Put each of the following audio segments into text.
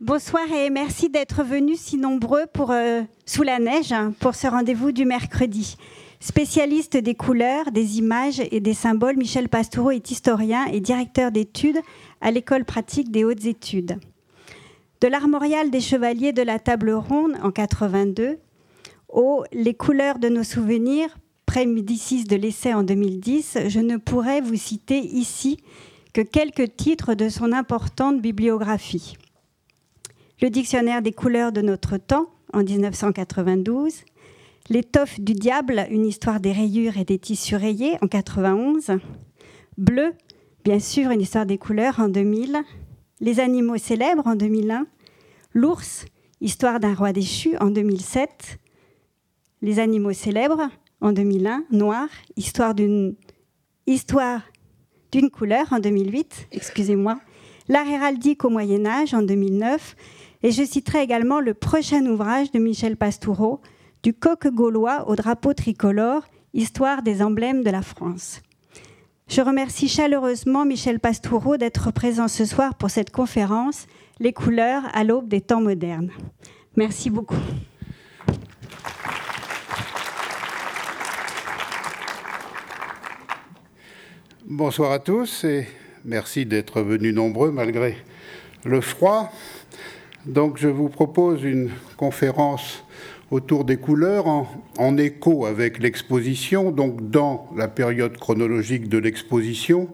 Bonsoir et merci d'être venus si nombreux euh, sous la neige hein, pour ce rendez-vous du mercredi. Spécialiste des couleurs, des images et des symboles, Michel Pastoureau est historien et directeur d'études à l'école pratique des hautes études. De l'armorial des chevaliers de la table ronde en 82 au Les couleurs de nos souvenirs, pré-médicis de l'essai en 2010, je ne pourrais vous citer ici que quelques titres de son importante bibliographie le dictionnaire des couleurs de notre temps en 1992, L'étoffe du diable, une histoire des rayures et des tissus rayés en 91, Bleu, bien sûr, une histoire des couleurs en 2000, Les animaux célèbres en 2001, L'ours, histoire d'un roi déchu en 2007, Les animaux célèbres en 2001, Noir, histoire d'une histoire d'une couleur en 2008, excusez-moi, L'art héraldique au Moyen Âge en 2009 et je citerai également le prochain ouvrage de Michel Pastoureau, Du coq gaulois au drapeau tricolore, Histoire des emblèmes de la France. Je remercie chaleureusement Michel Pastoureau d'être présent ce soir pour cette conférence Les couleurs à l'aube des temps modernes. Merci beaucoup. Bonsoir à tous et merci d'être venus nombreux malgré le froid. Donc je vous propose une conférence autour des couleurs en, écho avec l'exposition, donc dans la période chronologique de l'exposition,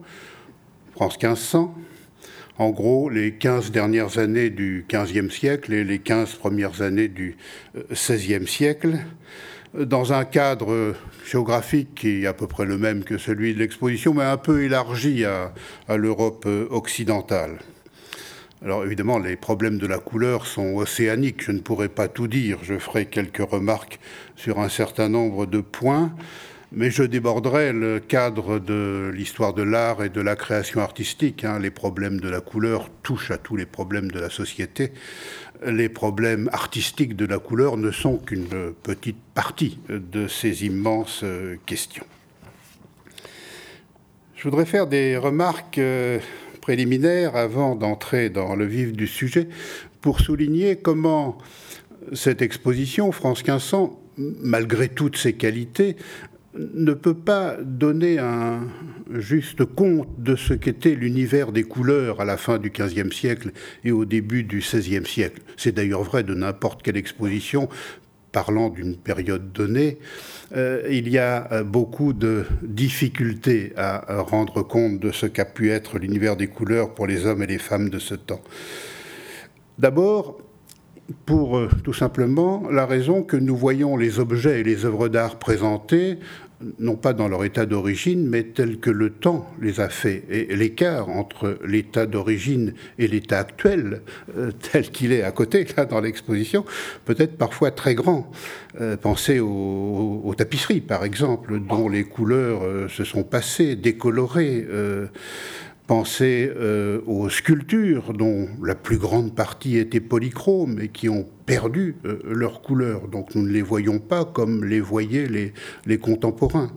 France 1500, en gros les 15 dernières années du XVe siècle et les 15 premières années du XVIe euh, siècle, dans un cadre géographique qui est à peu près le même que celui de l'exposition, mais un peu élargi à l'Europe euh, occidentale. Alors évidemment, les problèmes de la couleur sont océaniques, je ne pourrais pas tout dire, je ferai quelques remarques sur un certain nombre de points, mais je déborderai le cadre de l'histoire de l'art et de la création artistique. Hein. Les problèmes de la couleur touchent à tous les problèmes de la société. Les problèmes artistiques de la couleur ne sont qu'une petite partie de ces immenses euh, questions. Je voudrais faire des remarques préliminaire avant d'entrer dans le vif du sujet pour souligner comment cette exposition, France 1500, malgré toutes ses qualités, ne peut pas donner un juste compte de ce qu'était l'univers des couleurs à la fin du XVe siècle et au début du XVIe siècle. C'est d'ailleurs vrai de n'importe quelle exposition parlant d'une période donnée. Euh, il y a euh, beaucoup de difficultés à rendre compte de ce qu'a pu être l'univers des couleurs pour les hommes et les femmes de ce temps. D'abord, pour euh, tout simplement la raison que nous voyons les objets et les œuvres d'art présentés non pas dans leur état d'origine, mais tel que le temps les a fait. Et l'écart entre l'état d'origine et l'état actuel, euh, tel qu'il est à côté, là, dans l'exposition, peut être parfois très grand. Euh, pensez aux, tapisseries, par exemple, dont les couleurs euh, se sont passées, décolorées. Pensez aux sculptures dont la plus grande partie était polychrome et qui ont perdu euh, leur couleur. Donc nous ne les voyons pas comme les voyaient les, contemporains.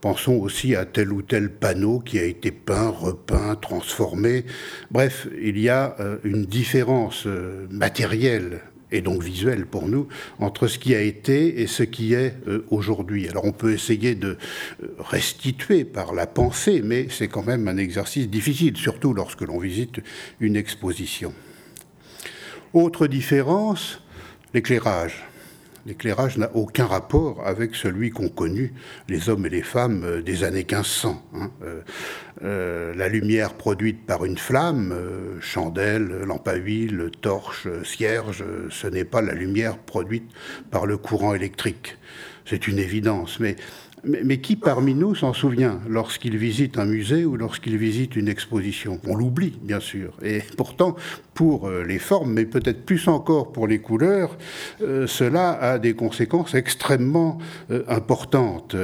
Pensons aussi à tel ou tel panneau qui a été peint, repeint, transformé. Bref, il y a euh, une différence matérielle et donc visuel pour nous, entre ce qui a été et ce qui est euh, aujourd'hui. Alors on peut essayer de euh, restituer par la pensée, mais c'est quand même un exercice difficile, surtout lorsque l'on visite une exposition. Autre différence, l'éclairage. L'éclairage n'a aucun rapport avec celui qu'ont connu les hommes et les femmes euh, des années 1500. Hein. Euh, euh, la lumière produite par une flamme, chandelle, lampe à huile, torche, cierge, ce n'est pas la lumière produite par le courant électrique. C'est une évidence. Mais mais, qui parmi nous s'en souvient lorsqu'il visite un musée ou lorsqu'il visite une exposition? On l'oublie, bien sûr. Et pourtant, pour euh, les formes, mais peut-être plus encore pour les couleurs, euh, cela a des conséquences extrêmement euh, importantes.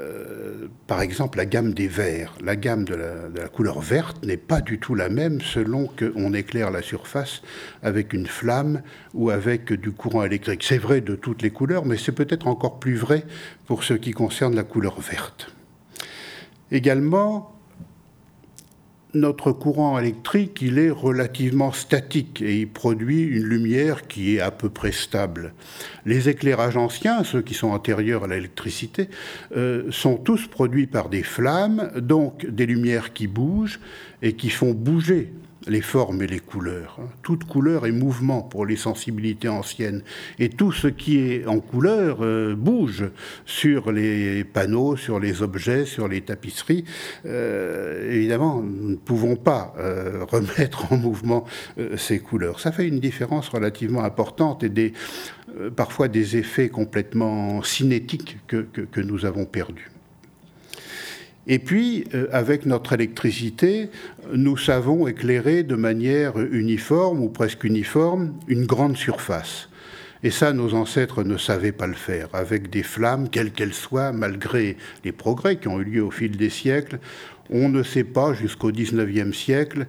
Euh, par exemple, la gamme des verts. La gamme de la, couleur verte n'est pas du tout la même selon qu'on éclaire la surface avec une flamme ou avec du courant électrique. C'est vrai de toutes les couleurs, mais c'est peut-être encore plus vrai pour ce qui concerne la couleur verte. Également, notre courant électrique, il est relativement statique et il produit une lumière qui est à peu près stable. Les éclairages anciens, ceux qui sont antérieurs à l'électricité, euh, sont tous produits par des flammes, donc des lumières qui bougent et qui font bouger les formes et les couleurs. Toute couleur est mouvement pour les sensibilités anciennes. Et tout ce qui est en couleur euh, bouge sur les panneaux, sur les objets, sur les tapisseries. Euh, évidemment, nous ne pouvons pas euh, remettre en mouvement ces couleurs. Ça fait une différence relativement importante et des, parfois des effets complètement cinétiques que, que nous avons perdus. Et puis, euh, avec notre électricité, nous savons éclairer de manière uniforme ou presque uniforme une grande surface. Et ça, nos ancêtres ne savaient pas le faire, avec des flammes, quelles qu'elles soient, malgré les progrès qui ont eu lieu au fil des siècles. On ne sait pas, jusqu'au XIXe siècle,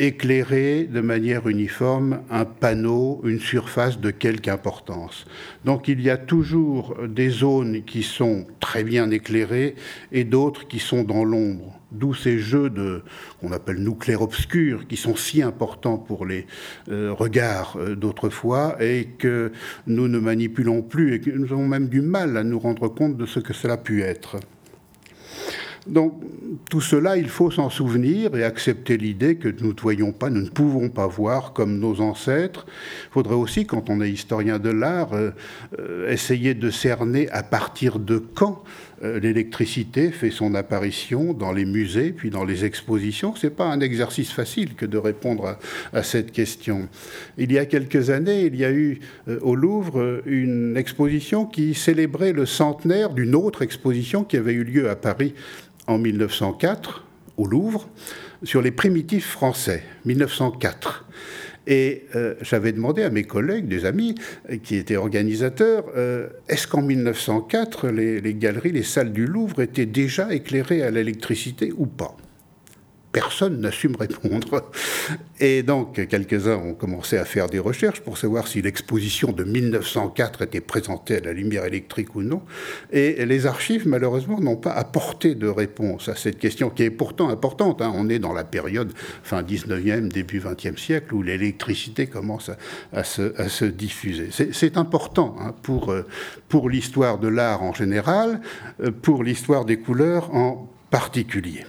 éclairer de manière uniforme un panneau, une surface de quelque importance. Donc il y a toujours des zones qui sont très bien éclairées et d'autres qui sont dans l'ombre. D'où ces jeux de qu'on appelle nous clair-obscur qui sont si importants pour les euh, regards euh, d'autrefois et que nous ne manipulons plus et que nous avons même du mal à nous rendre compte de ce que cela a pu être. Donc tout cela, il faut s'en souvenir et accepter l'idée que nous ne voyons pas, nous ne pouvons pas voir comme nos ancêtres. Il faudrait aussi, quand on est historien de l'art, euh, euh, essayer de cerner à partir de quand euh, l'électricité fait son apparition dans les musées, puis dans les expositions. Ce n'est pas un exercice facile que de répondre à, cette question. Il y a quelques années, il y a eu au Louvre une exposition qui célébrait le centenaire d'une autre exposition qui avait eu lieu à Paris en 1904 au Louvre sur les primitifs français, 1904. Et euh, j'avais demandé à mes collègues, des amis euh, qui étaient organisateurs, euh, est-ce qu'en 1904, les, galeries, les salles du Louvre étaient déjà éclairées à l'électricité ou pas? Personne n'assume répondre. Et donc, quelques-uns ont commencé à faire des recherches pour savoir si l'exposition de 1904 était présentée à la lumière électrique ou non. Et les archives, malheureusement, n'ont pas apporté de réponse à cette question, qui est pourtant importante. Hein. On est dans la période fin 19e, début 20e siècle, où l'électricité commence à, se, diffuser. C'est important hein, pour, euh, pour l'histoire de l'art en général, euh, pour l'histoire des couleurs en particulier.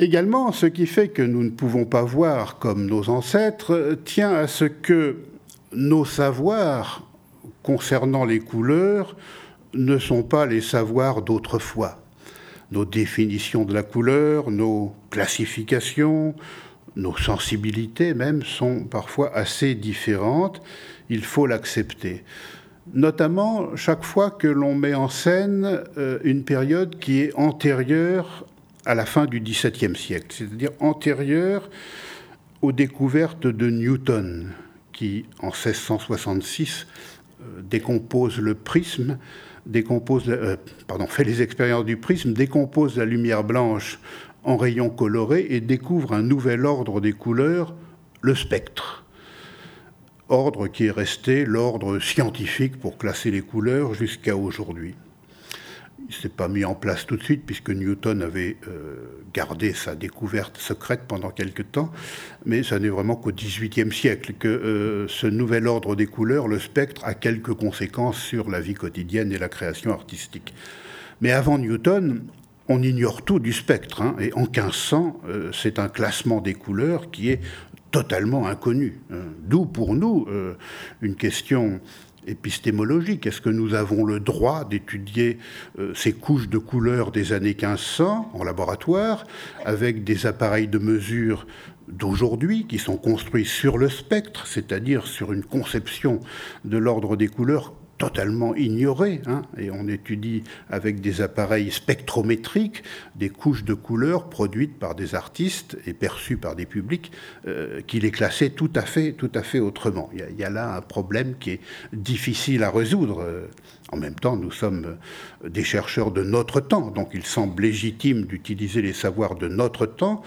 Également, ce qui fait que nous ne pouvons pas voir comme nos ancêtres tient à ce que nos savoirs concernant les couleurs ne sont pas les savoirs d'autrefois. Nos définitions de la couleur, nos classifications, nos sensibilités même sont parfois assez différentes. Il faut l'accepter. Notamment chaque fois que l'on met en scène euh, une période qui est antérieure à la fin du XVIIe siècle, c'est-à-dire antérieure aux découvertes de Newton, qui en 1666 euh, décompose le prisme, décompose, euh, fait les expériences du prisme, décompose la lumière blanche en rayons colorés et découvre un nouvel ordre des couleurs, le spectre. Ordre qui est resté l'ordre scientifique pour classer les couleurs jusqu'à aujourd'hui. Ne s'est pas mis en place tout de suite puisque Newton avait euh, gardé sa découverte secrète pendant quelque temps, mais ça n'est vraiment qu'au XVIIIe siècle que euh, ce nouvel ordre des couleurs, le spectre, a quelques conséquences sur la vie quotidienne et la création artistique. Mais avant Newton, on ignore tout du spectre, hein, et en 1500, euh, c'est un classement des couleurs qui est totalement inconnu. Hein. D'où pour nous une question épistémologique. Est-ce que nous avons le droit d'étudier euh, ces couches de couleurs des années 1500 en laboratoire avec des appareils de mesure d'aujourd'hui qui sont construits sur le spectre, c'est-à-dire sur une conception de l'ordre des couleurs totalement ignoré. Hein, et on étudie avec des appareils spectrométriques des couches de couleurs produites par des artistes et perçues par des publics euh, qui les classaient tout à fait, tout à fait autrement. Il y, a, là un problème qui est difficile à résoudre. En même temps, nous sommes des chercheurs de notre temps, donc il semble légitime d'utiliser les savoirs de notre temps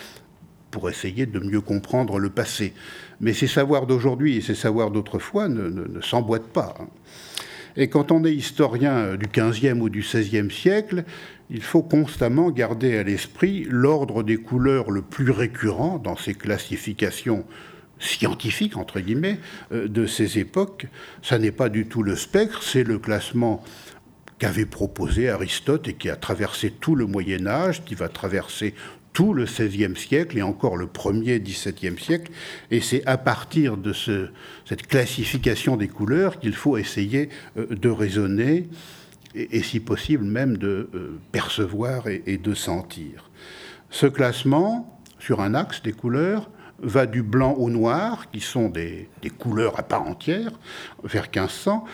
pour essayer de mieux comprendre le passé. Mais ces savoirs d'aujourd'hui et ces savoirs d'autrefois ne, s'emboîtent pas. Et quand on est historien du XVe ou du XVIe siècle, il faut constamment garder à l'esprit l'ordre des couleurs le plus récurrent dans ces classifications scientifiques, entre guillemets, euh, de ces époques. Ça n'est pas du tout le spectre, c'est le classement qu'avait proposé Aristote et qui a traversé tout le Moyen Âge, qui va traverser tout le XVIe siècle et encore le premier XVIIe siècle. Et c'est à partir de ce, cette classification des couleurs qu'il faut essayer euh, de raisonner et, si possible même de euh, percevoir et, de sentir. Ce classement, sur un axe des couleurs, va du blanc au noir, qui sont des, couleurs à part entière, vers 1500,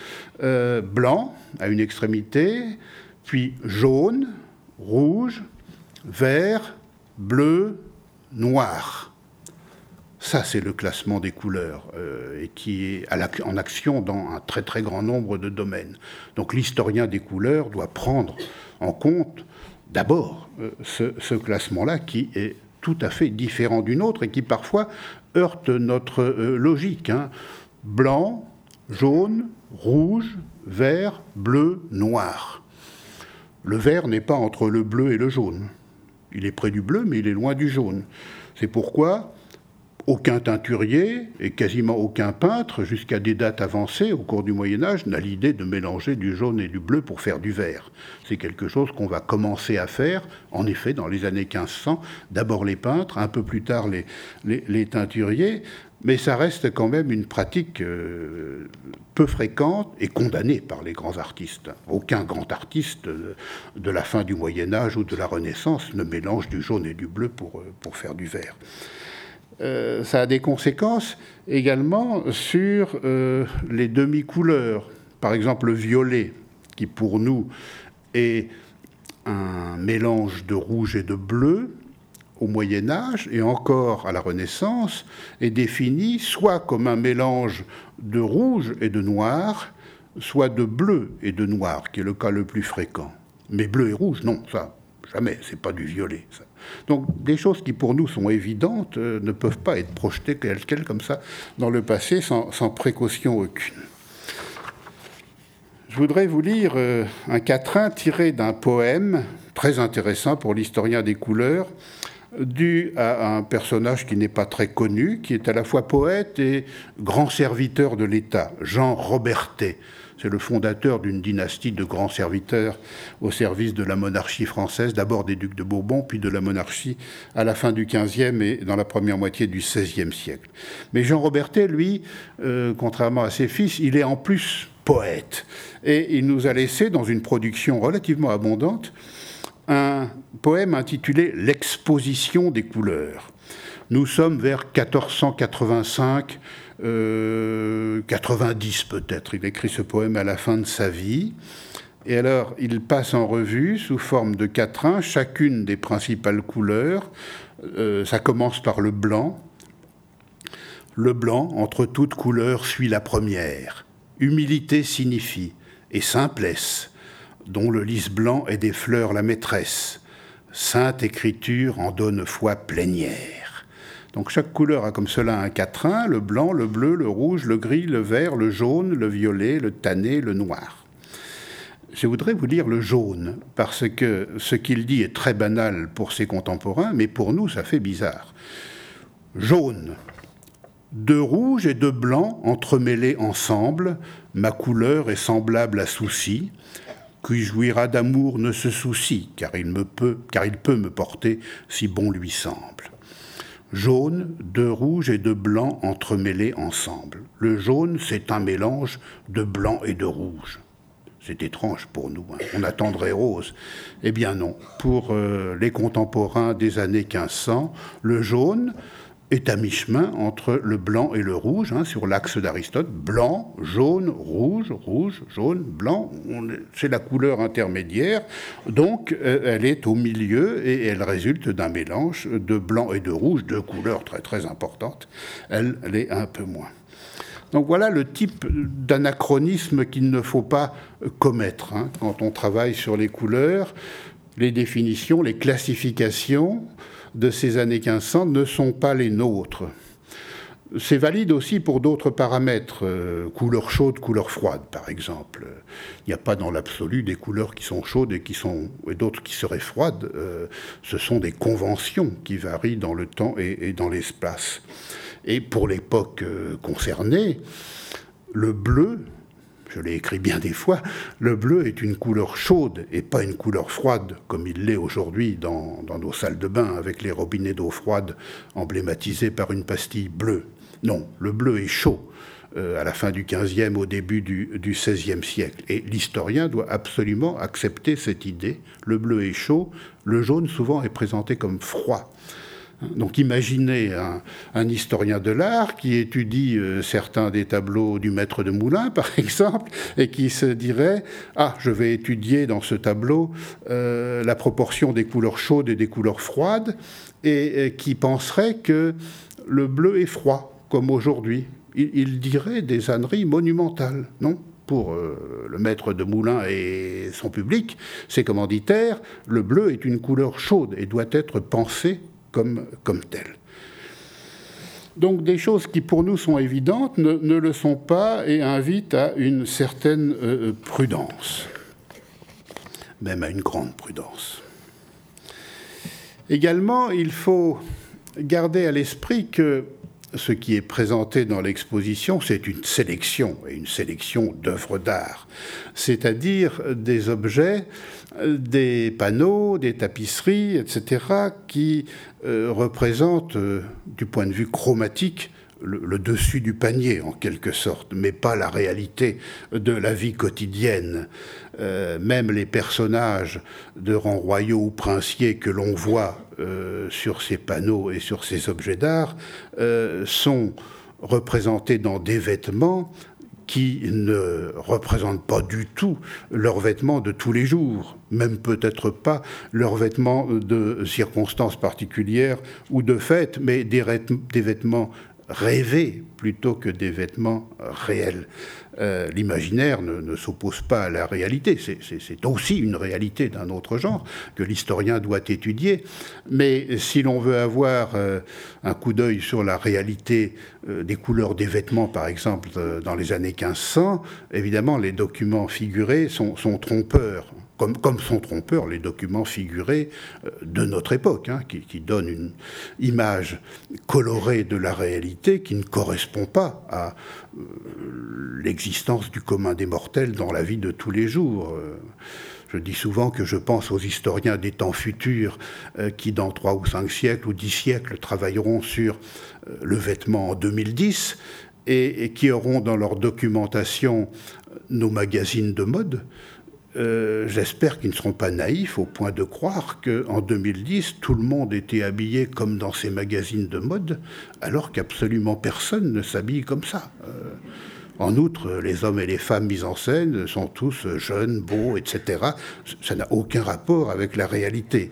euh, blanc à une extrémité, puis jaune, rouge, vert, bleu, noir. Ça, c'est le classement des couleurs euh, et qui est en action dans un très très grand nombre de domaines. Donc l'historien des couleurs doit prendre en compte d'abord euh, ce, classement-là qui est tout à fait différent d'une autre et qui parfois heurte notre euh, logique. Hein. Blanc, jaune, rouge, vert, bleu, noir. Le vert n'est pas entre le bleu et le jaune. Il est près du bleu, mais il est loin du jaune. C'est pourquoi aucun teinturier et quasiment aucun peintre, jusqu'à des dates avancées au cours du Moyen Âge, n'a l'idée de mélanger du jaune et du bleu pour faire du vert. C'est quelque chose qu'on va commencer à faire, en effet, dans les années 1500. D'abord les peintres, un peu plus tard les, les, teinturiers, mais ça reste quand même une pratique euh, peu fréquente et condamnée par les grands artistes. Aucun grand artiste de la fin du Moyen Âge ou de la Renaissance ne mélange du jaune et du bleu pour, euh, pour faire du vert. Euh, ça a des conséquences également sur euh, les demi-couleurs. Par exemple, le violet, qui pour nous est un mélange de rouge et de bleu au Moyen Âge et encore à la Renaissance, est défini soit comme un mélange de rouge et de noir, soit de bleu et de noir, qui est le cas le plus fréquent. Mais bleu et rouge, non, ça, jamais, c'est pas du violet. Donc des choses qui pour nous sont évidentes euh, ne peuvent pas être projetées quelles comme ça dans le passé sans, précaution aucune. Je voudrais vous lire euh, un quatrain tiré d'un poème très intéressant pour l'historien des couleurs, dû à un personnage qui n'est pas très connu, qui est à la fois poète et grand serviteur de l'État, Jean Robertet. C'est le fondateur d'une dynastie de grands serviteurs au service de la monarchie française, d'abord des ducs de Bourbon, puis de la monarchie à la fin du XVe et dans la première moitié du XVIe siècle. Mais Jean Robertet, lui, euh, contrairement à ses fils, il est en plus poète. Et il nous a laissé, dans une production relativement abondante, un poème intitulé L'exposition des couleurs. Nous sommes vers 1485 90 euh, peut-être. Il écrit ce poème à la fin de sa vie. Et alors, il passe en revue, sous forme de quatrain, chacune des principales couleurs. Euh, ça commence par le blanc. Le blanc, entre toutes couleurs, suit la première. Humilité signifie, et simplesse, dont le lys blanc est des fleurs la maîtresse. Sainte écriture en donne foi plénière. Donc chaque couleur a comme cela un quatrain, le blanc, le bleu, le rouge, le gris, le vert, le jaune, le violet, le tanné, le noir. Je voudrais vous lire le jaune, parce que ce qu'il dit est très banal pour ses contemporains, mais pour nous, ça fait bizarre. Jaune. De rouge et de blanc entremêlés ensemble, ma couleur est semblable à souci. Qui jouira d'amour ne se soucie, car il, me peut, car il peut me porter si bon lui semble jaune, de rouge et de blanc entremêlés ensemble. Le jaune, c'est un mélange de blanc et de rouge. C'est étrange pour nous. Hein. On attendrait rose. Eh bien non. Pour euh, les contemporains des années 1500, le jaune, est à mi-chemin entre le blanc et le rouge, hein, sur l'axe d'Aristote. Blanc, jaune, rouge, rouge, jaune, blanc, c'est la couleur intermédiaire. Donc euh, elle est au milieu et elle résulte d'un mélange de blanc et de rouge, deux couleurs très très importantes. Elle, l'est un peu moins. Donc voilà le type d'anachronisme qu'il ne faut pas commettre hein, quand on travaille sur les couleurs, les définitions, les classifications de ces années 1500 ne sont pas les nôtres. C'est valide aussi pour d'autres paramètres, euh, couleur chaude, couleur froide, par exemple. Il n'y a pas dans l'absolu des couleurs qui sont chaudes et, et d'autres qui seraient froides. Euh, ce sont des conventions qui varient dans le temps et, dans l'espace. Et pour l'époque euh, concernée, le bleu, je l'ai écrit bien des fois, le bleu est une couleur chaude et pas une couleur froide, comme il l'est aujourd'hui dans, nos salles de bain avec les robinets d'eau froide emblématisés par une pastille bleue. Non, le bleu est chaud euh, à la fin du XVe, au début du, du XVIe siècle. Et l'historien doit absolument accepter cette idée. Le bleu est chaud, le jaune souvent est présenté comme froid. Donc imaginez un, historien de l'art qui étudie euh, certains des tableaux du maître de Moulin, par exemple, et qui se dirait Ah, je vais étudier dans ce tableau euh, la proportion des couleurs chaudes et des couleurs froides, et, qui penserait que le bleu est froid comme aujourd'hui. Il, dirait des âneries monumentales, non? Pour euh, le maître de moulin et son public, ses commanditaires, le bleu est une couleur chaude et doit être pensé comme, comme tel. Donc des choses qui pour nous sont évidentes ne, le sont pas et invitent à une certaine euh, prudence, même à une grande prudence. Également, il faut garder à l'esprit que ce qui est présenté dans l'exposition, c'est une sélection, et une sélection d'œuvres d'art, c'est-à-dire des objets, des panneaux, des tapisseries, etc., qui euh, représentent, euh, du point de vue chromatique, le, dessus du panier, en quelque sorte, mais pas la réalité de la vie quotidienne. Euh, même les personnages de rangs royaux ou princiers que l'on voit sur ces panneaux et sur ces objets d'art sont représentés dans des vêtements qui ne représentent pas du tout leurs vêtements de tous les jours, même peut-être pas leurs vêtements de circonstances particulières ou de fêtes, mais des, vêtements rêver plutôt que des vêtements réels. Euh, l'imaginaire ne, s'oppose pas à la réalité, c'est aussi une réalité d'un autre genre que l'historien doit étudier, mais si l'on veut avoir euh, un coup d'œil sur la réalité euh, des couleurs des vêtements, par exemple, dans les années 1500, évidemment les documents figurés sont trompeurs comme, sont trompeurs les documents figurés euh, de notre époque, hein, qui, donnent une image colorée de la réalité qui ne correspond pas à euh, l'existence du commun des mortels dans la vie de tous les jours. Euh, je dis souvent que je pense aux historiens des temps futurs qui, dans trois ou cinq siècles ou dix siècles, travailleront sur le vêtement en 2010 et qui auront dans leur documentation nos magazines de mode, euh, j'espère qu'ils ne seront pas naïfs au point de croire qu'en 2010, tout le monde était habillé comme dans ces magazines de mode, alors qu'absolument personne ne s'habille comme ça. Euh, en outre, les hommes et les femmes mis en scène sont tous jeunes, beaux, etc. Ça n'a aucun rapport avec la réalité.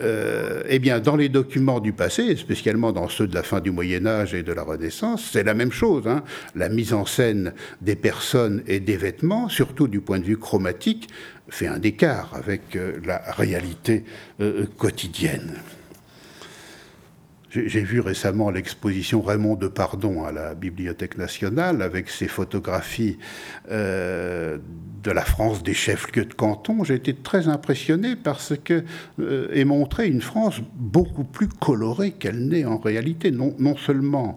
Euh, eh bien, dans les documents du passé, spécialement dans ceux de la fin du Moyen Âge et de la Renaissance, c'est la même chose. Hein. La mise en scène des personnes et des vêtements, surtout du point de vue chromatique, fait un écart avec euh, la réalité euh, quotidienne. J'ai vu récemment l'exposition Raymond de Pardon à la Bibliothèque nationale avec ses photographies euh, de la France des chefs-lieux de canton. J'ai été très impressionné parce que euh, est une France beaucoup plus colorée qu'elle n'est en réalité. Non, seulement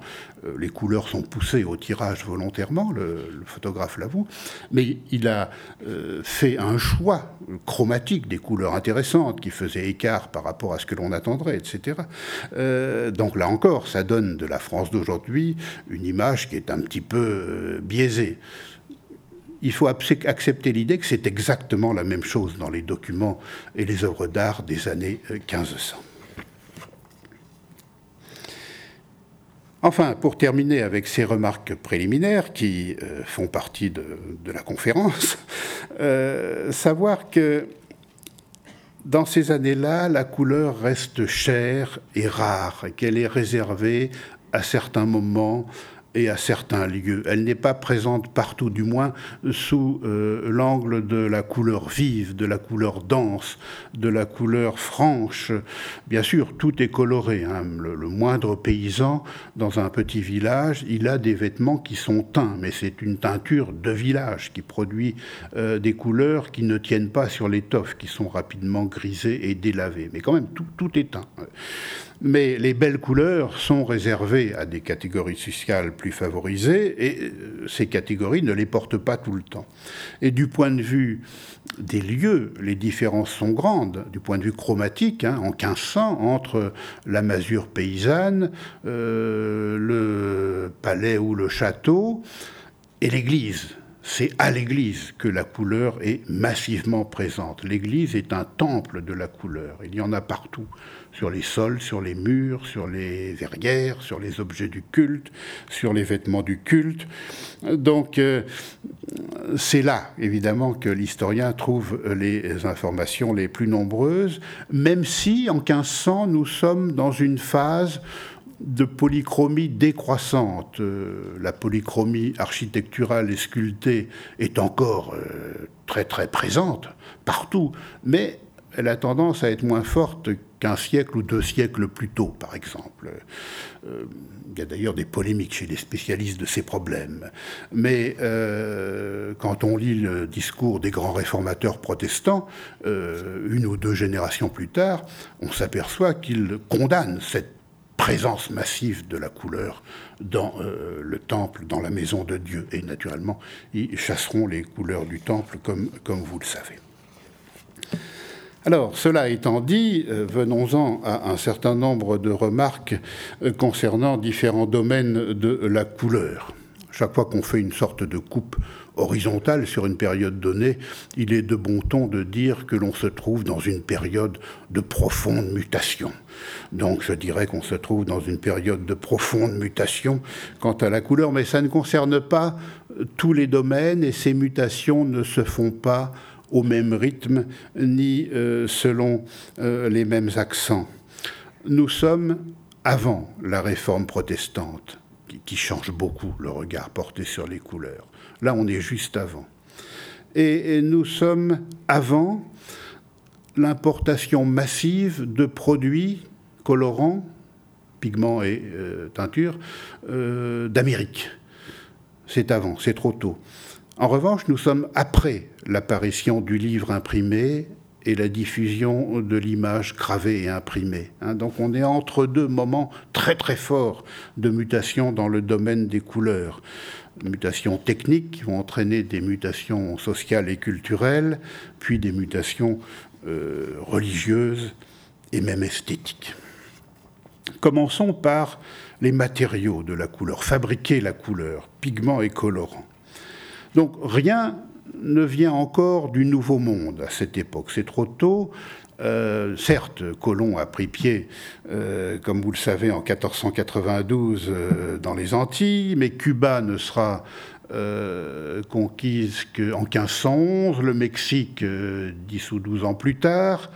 les couleurs sont poussées au tirage volontairement, le, photographe l'avoue, mais il a euh, fait un choix chromatique des couleurs intéressantes qui faisaient écart par rapport à ce que l'on attendrait, etc. Euh, donc là encore, ça donne de la France d'aujourd'hui une image qui est un petit peu biaisée il faut accepter l'idée que c'est exactement la même chose dans les documents et les œuvres d'art des années 1500. Enfin, pour terminer avec ces remarques préliminaires qui euh, font partie de, la conférence, euh, savoir que dans ces années-là, la couleur reste chère et rare, qu'elle est réservée à certains moments et à certains lieux. Elle n'est pas présente partout, du moins sous euh, l'angle de la couleur vive, de la couleur dense, de la couleur franche. Bien sûr, tout est coloré. Hein. Le, moindre paysan dans un petit village, il a des vêtements qui sont teints, mais c'est une teinture de village qui produit euh, des couleurs qui ne tiennent pas sur l'étoffe, qui sont rapidement grisées et délavées. Mais quand même, tout, tout est teint. Mais les belles couleurs sont réservées à des catégories sociales plus favorisées et euh, ces catégories ne les portent pas tout le temps. Et du point de vue des lieux, les différences sont grandes, du point de vue chromatique, hein, en 1500, entre la masure paysanne, euh, le palais ou le château et l'église. C'est à l'église que la couleur est massivement présente. L'église est un temple de la couleur. Il y en a partout sur les sols, sur les murs, sur les verrières, sur les objets du culte, sur les vêtements du culte. Donc euh, c'est là, évidemment, que l'historien trouve les informations les plus nombreuses, même si en 1500, nous sommes dans une phase de polychromie décroissante. Euh, la polychromie architecturale et sculptée est encore euh, très très présente partout, mais elle a tendance à être moins forte qu'un siècle ou deux siècles plus tôt, par exemple. Euh, il y a d'ailleurs des polémiques chez les spécialistes de ces problèmes. Mais euh, quand on lit le discours des grands réformateurs protestants, euh, une ou deux générations plus tard, on s'aperçoit qu'ils condamnent cette présence massive de la couleur dans le temple, dans la maison de Dieu. Et naturellement, ils chasseront les couleurs du temple, comme, comme vous le savez. Alors, cela étant dit, euh, venons-en à un certain nombre de remarques euh, concernant différents domaines de la couleur. Chaque fois qu'on fait une sorte de coupe horizontale sur une période donnée, il est de bon ton de dire que l'on se trouve dans une période de profonde mutation. Donc je dirais qu'on se trouve dans une période de profonde mutation quant à la couleur, mais ça ne concerne pas tous les domaines et ces mutations ne se font pas au même rythme ni euh, selon euh, les mêmes accents. Nous sommes avant la réforme protestante, qui, change beaucoup le regard porté sur les couleurs. Là, on est juste avant. Et, nous sommes avant l'importation massive de produits colorants, pigments et euh, teintures, d'Amérique. C'est avant, c'est trop tôt. En revanche, nous sommes après l'apparition du livre imprimé et la diffusion de l'image gravée et imprimée. Hein. donc on est entre deux moments très très forts de mutation dans le domaine des couleurs. Mutations techniques qui vont entraîner des mutations sociales et culturelles, puis des mutations euh, religieuses et même esthétiques. Commençons par les matériaux de la couleur, fabriquer la couleur, pigments et colorants. Donc rien ne vient encore du Nouveau Monde à cette époque. C'est trop tôt. Euh, certes, Colomb a pris pied, euh, comme vous le savez, en 1492 euh, dans les Antilles, mais Cuba ne sera conquise qu'en 1511, le Mexique 10 ou 12 ans plus tard,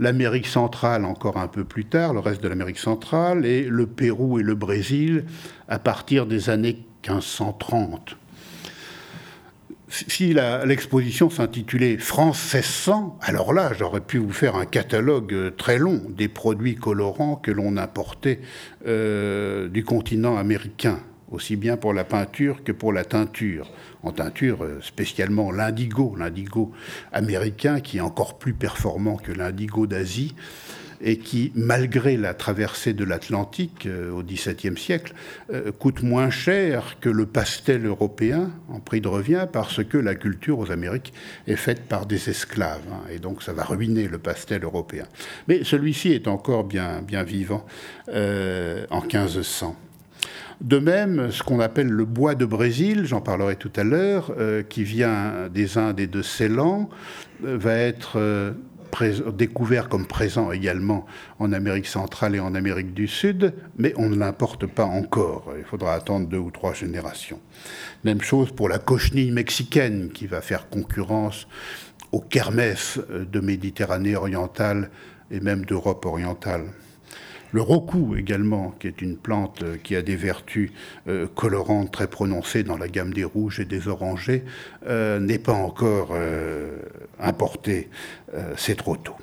l'Amérique centrale encore un peu plus tard, le reste de l'Amérique centrale, et le Pérou et le Brésil à partir des années 1530 si l'exposition s'intitulait France 1600, alors là, j'aurais pu vous faire un catalogue euh, très long des produits colorants que l'on importait euh, du continent américain, aussi bien pour la peinture que pour la teinture. En teinture, euh, spécialement l'indigo, l'indigo américain qui est encore plus performant que l'indigo d'Asie et qui, malgré la traversée de l'Atlantique euh, au XVIIe siècle, euh, coûte moins cher que le pastel européen en prix de revient parce que la culture aux Amériques est faite par des esclaves. Hein, et donc ça va ruiner le pastel européen. Mais celui-ci est encore bien, bien vivant euh, en 1500. De même, ce qu'on appelle le bois de Brésil, j'en parlerai tout à l'heure, qui vient des Indes et de Ceylan, va être découvert comme présent également en Amérique centrale et en Amérique du Sud, mais on ne l'importe pas encore. Il faudra attendre deux ou trois générations. Même chose pour la cochenille mexicaine qui va faire concurrence aux kermesses de Méditerranée orientale et même d'Europe orientale. Le roku également, qui est une plante euh, qui a des vertus euh, colorantes très prononcées dans la gamme des rouges et des orangés, euh, n'est pas encore importé. C'est trop tôt.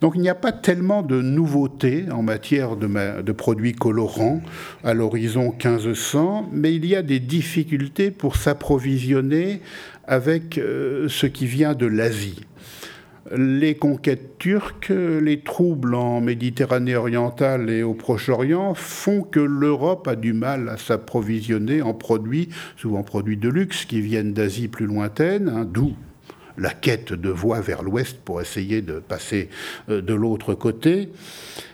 Donc il n'y a pas tellement de nouveautés en matière de, de produits colorants à l'horizon 1500, mais il y a des difficultés pour s'approvisionner avec ce qui vient de l'Asie les conquêtes turques, les troubles en Méditerranée orientale et au Proche-Orient font que l'Europe a du mal à s'approvisionner en produits, souvent produits de luxe, qui viennent d'Asie plus lointaine, hein, d'où la quête de voies vers l'ouest pour essayer de passer euh, de l'autre côté.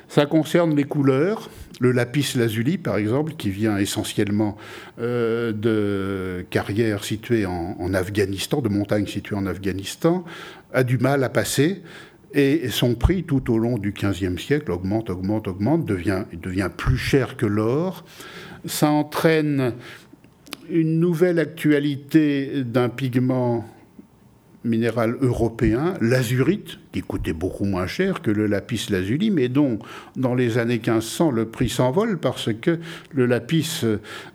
Ça concerne les couleurs. Le lapis lazuli, par exemple, qui vient essentiellement euh, de carrières situées en, Afghanistan, de montagnes situées en Afghanistan, a du mal à passer. Et son prix, tout au long du XVe siècle, augmente, augmente, augmente, devient, devient plus cher que l'or. Ça entraîne une nouvelle actualité d'un pigment minéral européen, l'azurite, qui coûtait beaucoup moins cher que le lapis lazuli, mais dont dans les années 1500 le prix s'envole parce que le lapis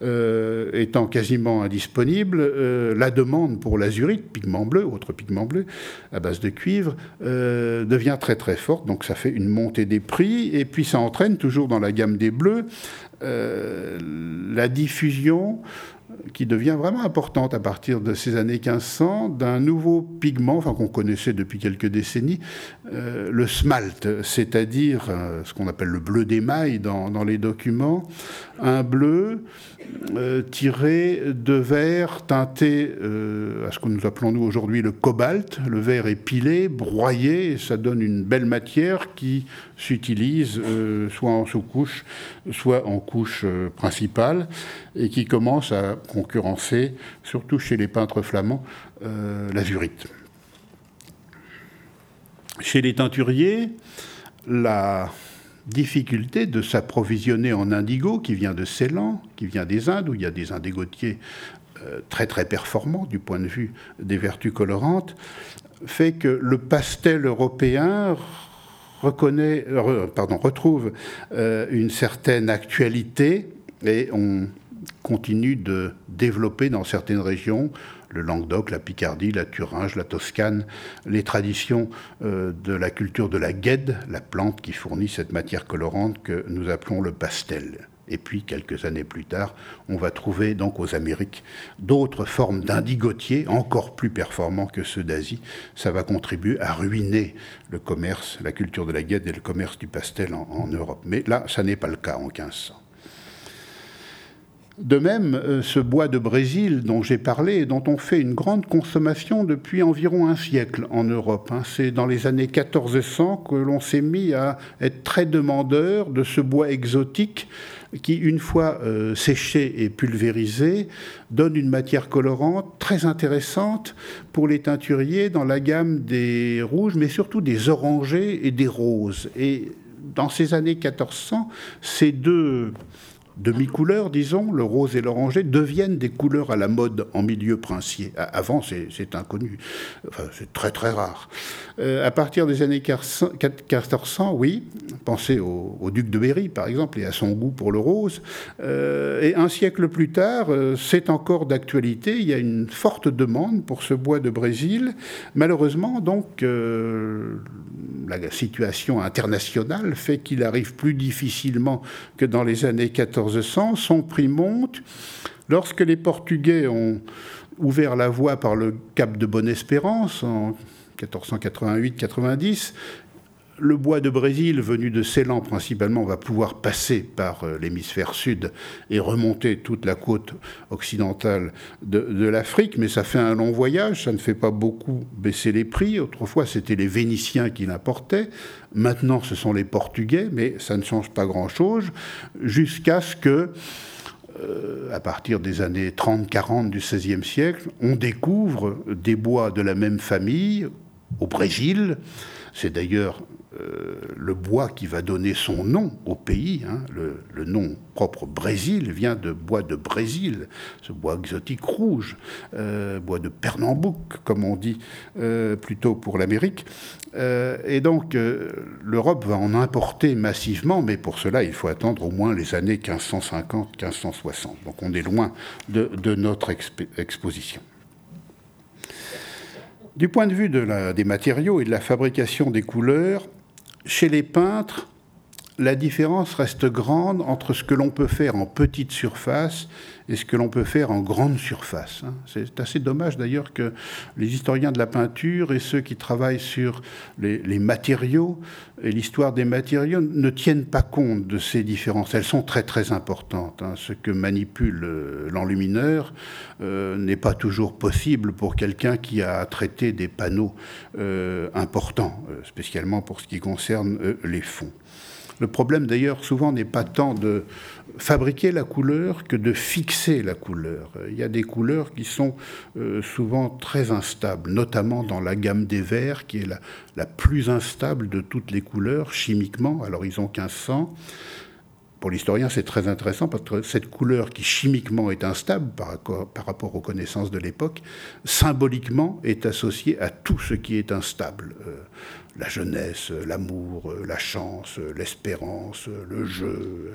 euh, étant quasiment indisponible, euh, la demande pour l'azurite, pigment bleu, autre pigment bleu à base de cuivre, euh, devient très très forte. Donc ça fait une montée des prix et puis ça entraîne toujours dans la gamme des bleus la diffusion qui devient vraiment importante à partir de ces années 1500, d'un nouveau pigment, qu'on connaissait depuis quelques décennies, euh, le smalt, c'est-à-dire euh, ce qu'on appelle le bleu d'émail dans, les documents, un bleu euh, tiré de verre teinté à ce que nous appelons nous aujourd'hui le cobalt. Le verre est pilé, broyé, et ça donne une belle matière qui s'utilise soit en sous-couche, soit en couche principale, et qui commence à concurrencer, surtout chez les peintres flamands, l'azurite. Chez les teinturiers, la difficulté de s'approvisionner en indigo qui vient de Ceylan, qui vient des Indes, où il y a des indigotiers euh, très très performants du point de vue des vertus colorantes, fait que le pastel européen reconnaît, retrouve euh, une certaine actualité et on continue de développer dans certaines régions le Languedoc, la Picardie, la Thuringe, la Toscane, les traditions euh, de la culture de la guède, la plante qui fournit cette matière colorante que nous appelons le pastel. Et puis, quelques années plus tard, on va trouver donc aux Amériques d'autres formes d'indigotiers encore plus performants que ceux d'Asie. Ça va contribuer à ruiner le commerce, la culture de la guède et le commerce du pastel en, en Europe. Mais là, ça n'est pas le cas en 1500. De même, euh, ce bois de Brésil dont j'ai parlé et dont on fait une grande consommation depuis environ un siècle en Europe. Hein. C'est dans les années 1400 que l'on s'est mis à être très demandeur de ce bois exotique qui, une fois euh, séché et pulvérisé, donne une matière colorante très intéressante pour les teinturiers dans la gamme des rouges, mais surtout des orangés et des roses. Et dans ces années 1400, ces deux demi-couleurs, disons, le rose et l'oranger, deviennent des couleurs à la mode en milieu princier. Avant, c'est inconnu. C'est très très rare. Euh, à partir des années 1400, oui, pensez au, duc de Berry, par exemple, et à son goût pour le rose. Euh, et un siècle plus tard, euh, c'est encore d'actualité. Il y a une forte demande pour ce bois de Brésil. Malheureusement, donc, la situation internationale fait qu'il arrive plus difficilement que dans les années 1400. Son prix monte. Lorsque les Portugais ont ouvert la voie par le cap de Bonne-Espérance en 1488-90, le bois de Brésil, venu de Ceylan principalement, va pouvoir passer par euh, l'hémisphère sud et remonter toute la côte occidentale de, l'Afrique, mais ça fait un long voyage, ça ne fait pas beaucoup baisser les prix. Autrefois, c'était les Vénitiens qui l'importaient, maintenant ce sont les Portugais, mais ça ne change pas grand-chose, jusqu'à ce que euh, à partir des années 30-40 du XVIe siècle, on découvre des bois de la même famille au Brésil. C'est d'ailleurs euh, le bois qui va donner son nom au pays. Hein. Le, nom propre Brésil vient de bois de Brésil, ce bois exotique rouge, euh, bois de Pernambouc, comme on dit euh, plutôt pour l'Amérique. et donc l'Europe va en importer massivement, mais pour cela il faut attendre au moins les années 1550-1560. Donc on est loin de, notre exposition. Du point de vue des matériaux et de la fabrication des couleurs, chez les peintres, la différence reste grande entre ce que l'on peut faire en petite surface et ce que l'on peut faire en grande surface. Hein. C'est assez dommage d'ailleurs que les historiens de la peinture et ceux qui travaillent sur les, matériaux et l'histoire des matériaux ne tiennent pas compte de ces différences. Elles sont très très importantes. Hein. Ce que manipule euh, l'enlumineur euh, n'est pas toujours possible pour quelqu'un qui a traité des panneaux euh, importants, spécialement pour ce qui concerne les fonds. Le problème d'ailleurs souvent n'est pas tant de fabriquer la couleur que de fixer la couleur. Il y a des couleurs qui sont euh, souvent très instables, notamment dans la gamme des verts qui est la, plus instable de toutes les couleurs chimiquement à l'horizon 1500 pour l'historien, c'est très intéressant parce que cette couleur qui chimiquement est instable par rapport, par rapport aux connaissances de l'époque, symboliquement est associée à tout ce qui est instable. Euh, la jeunesse, l'amour, la chance, l'espérance, le jeu,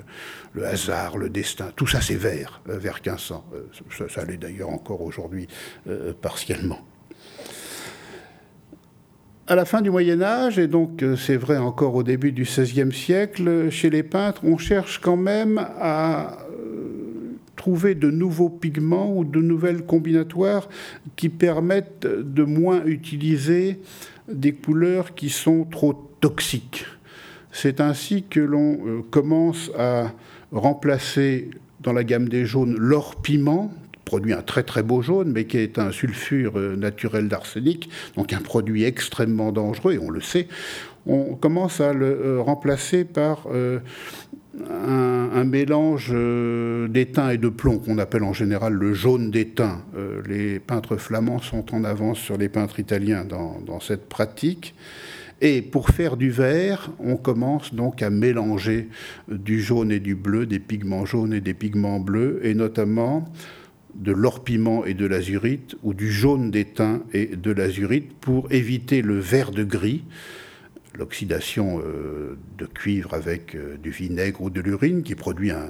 le hasard, le destin, tout ça c'est vert, euh, vers 1500. Euh, ça, ça l'est d'ailleurs encore aujourd'hui partiellement à la fin du Moyen Âge, et donc euh, c'est vrai encore au début du XVIe siècle, chez les peintres, on cherche quand même à euh, trouver de nouveaux pigments ou de nouvelles combinatoires qui permettent de moins utiliser des couleurs qui sont trop toxiques. C'est ainsi que l'on euh, commence à remplacer dans la gamme des jaunes l'or piment, produit un très très beau jaune, mais qui est un sulfure euh, naturel d'arsenic, donc un produit extrêmement dangereux, et on le sait. On commence à le euh, remplacer par euh, un, mélange d'étain et de plomb qu'on appelle en général le jaune d'étain. les peintres flamands sont en avance sur les peintres italiens dans, dans cette pratique. Et pour faire du vert, on commence donc à mélanger du jaune et du bleu, des pigments jaunes et des pigments bleus, et notamment de l'or-piment et de l'azurite, ou du jaune d'étain et de l'azurite, pour éviter le vert de gris, l'oxydation euh, de cuivre avec euh, du vinaigre ou de l'urine, qui produit un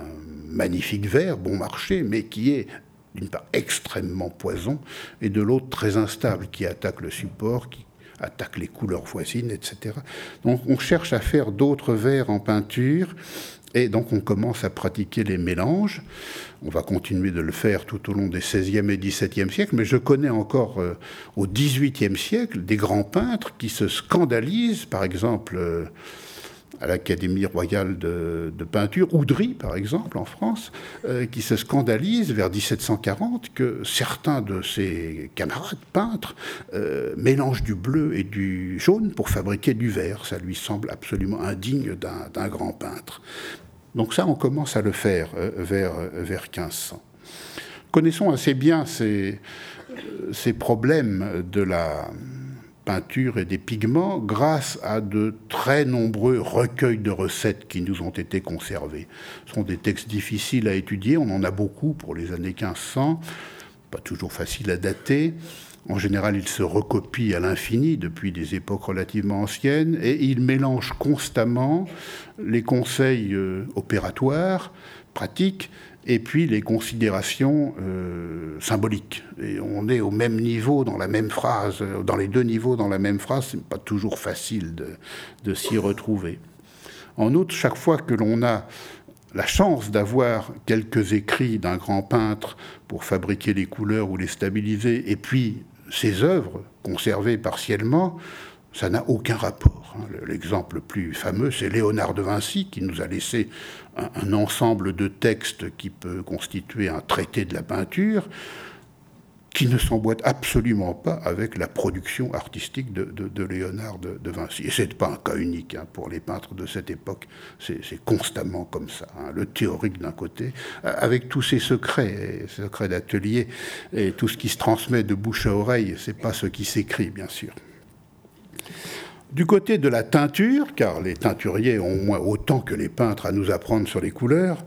magnifique vert, bon marché, mais qui est d'une part extrêmement poison, et de l'autre très instable, qui attaque le support, qui attaque les couleurs voisines, etc. Donc on cherche à faire d'autres verres en peinture et donc on commence à pratiquer les mélanges. On va continuer de le faire tout au long des 16e et 17e siècles, mais je connais encore euh, au 18e siècle des grands peintres qui se scandalisent, par exemple euh, à l'Académie royale de, peinture, Oudry par exemple en France, euh, qui se scandalisent vers 1740 que certains de ses camarades peintres mélangent du bleu et du jaune pour fabriquer du vert. Ça lui semble absolument indigne d'un grand peintre. Donc ça, on commence à le faire euh, vers, euh, vers 1500. Connaissons assez bien ces, euh, ces problèmes de la peinture et des pigments grâce à de très nombreux recueils de recettes qui nous ont été conservés. Ce sont des textes difficiles à étudier, on en a beaucoup pour les années 1500, pas toujours facile à dater. En général, il se recopie à l'infini depuis des époques relativement anciennes et il mélange constamment les conseils euh, opératoires, pratiques, et puis les considérations euh, symboliques. Et on est au même niveau dans la même phrase, dans les deux niveaux dans la même phrase, c'est pas toujours facile de, de s'y retrouver. En outre, chaque fois que l'on a la chance d'avoir quelques écrits d'un grand peintre pour fabriquer les couleurs ou les stabiliser, et puis ces œuvres, conservées partiellement, ça n'a aucun rapport. Hein. L'exemple le plus fameux, c'est Léonard de Vinci, qui nous a laissé un, ensemble de textes qui peut constituer un traité de la peinture, qui ne s'emboîte absolument pas avec la production artistique de, Léonard de, Vinci. Et ce n'est pas un cas unique hein, pour les peintres de cette époque, c'est constamment comme ça. Hein. Le théorique d'un côté, euh, avec tous ses secrets, secrets d'atelier, et tout ce qui se transmet de bouche à oreille, c'est pas ce qui s'écrit, bien sûr. Du côté de la teinture, car les teinturiers ont moins autant que les peintres à nous apprendre sur les couleurs,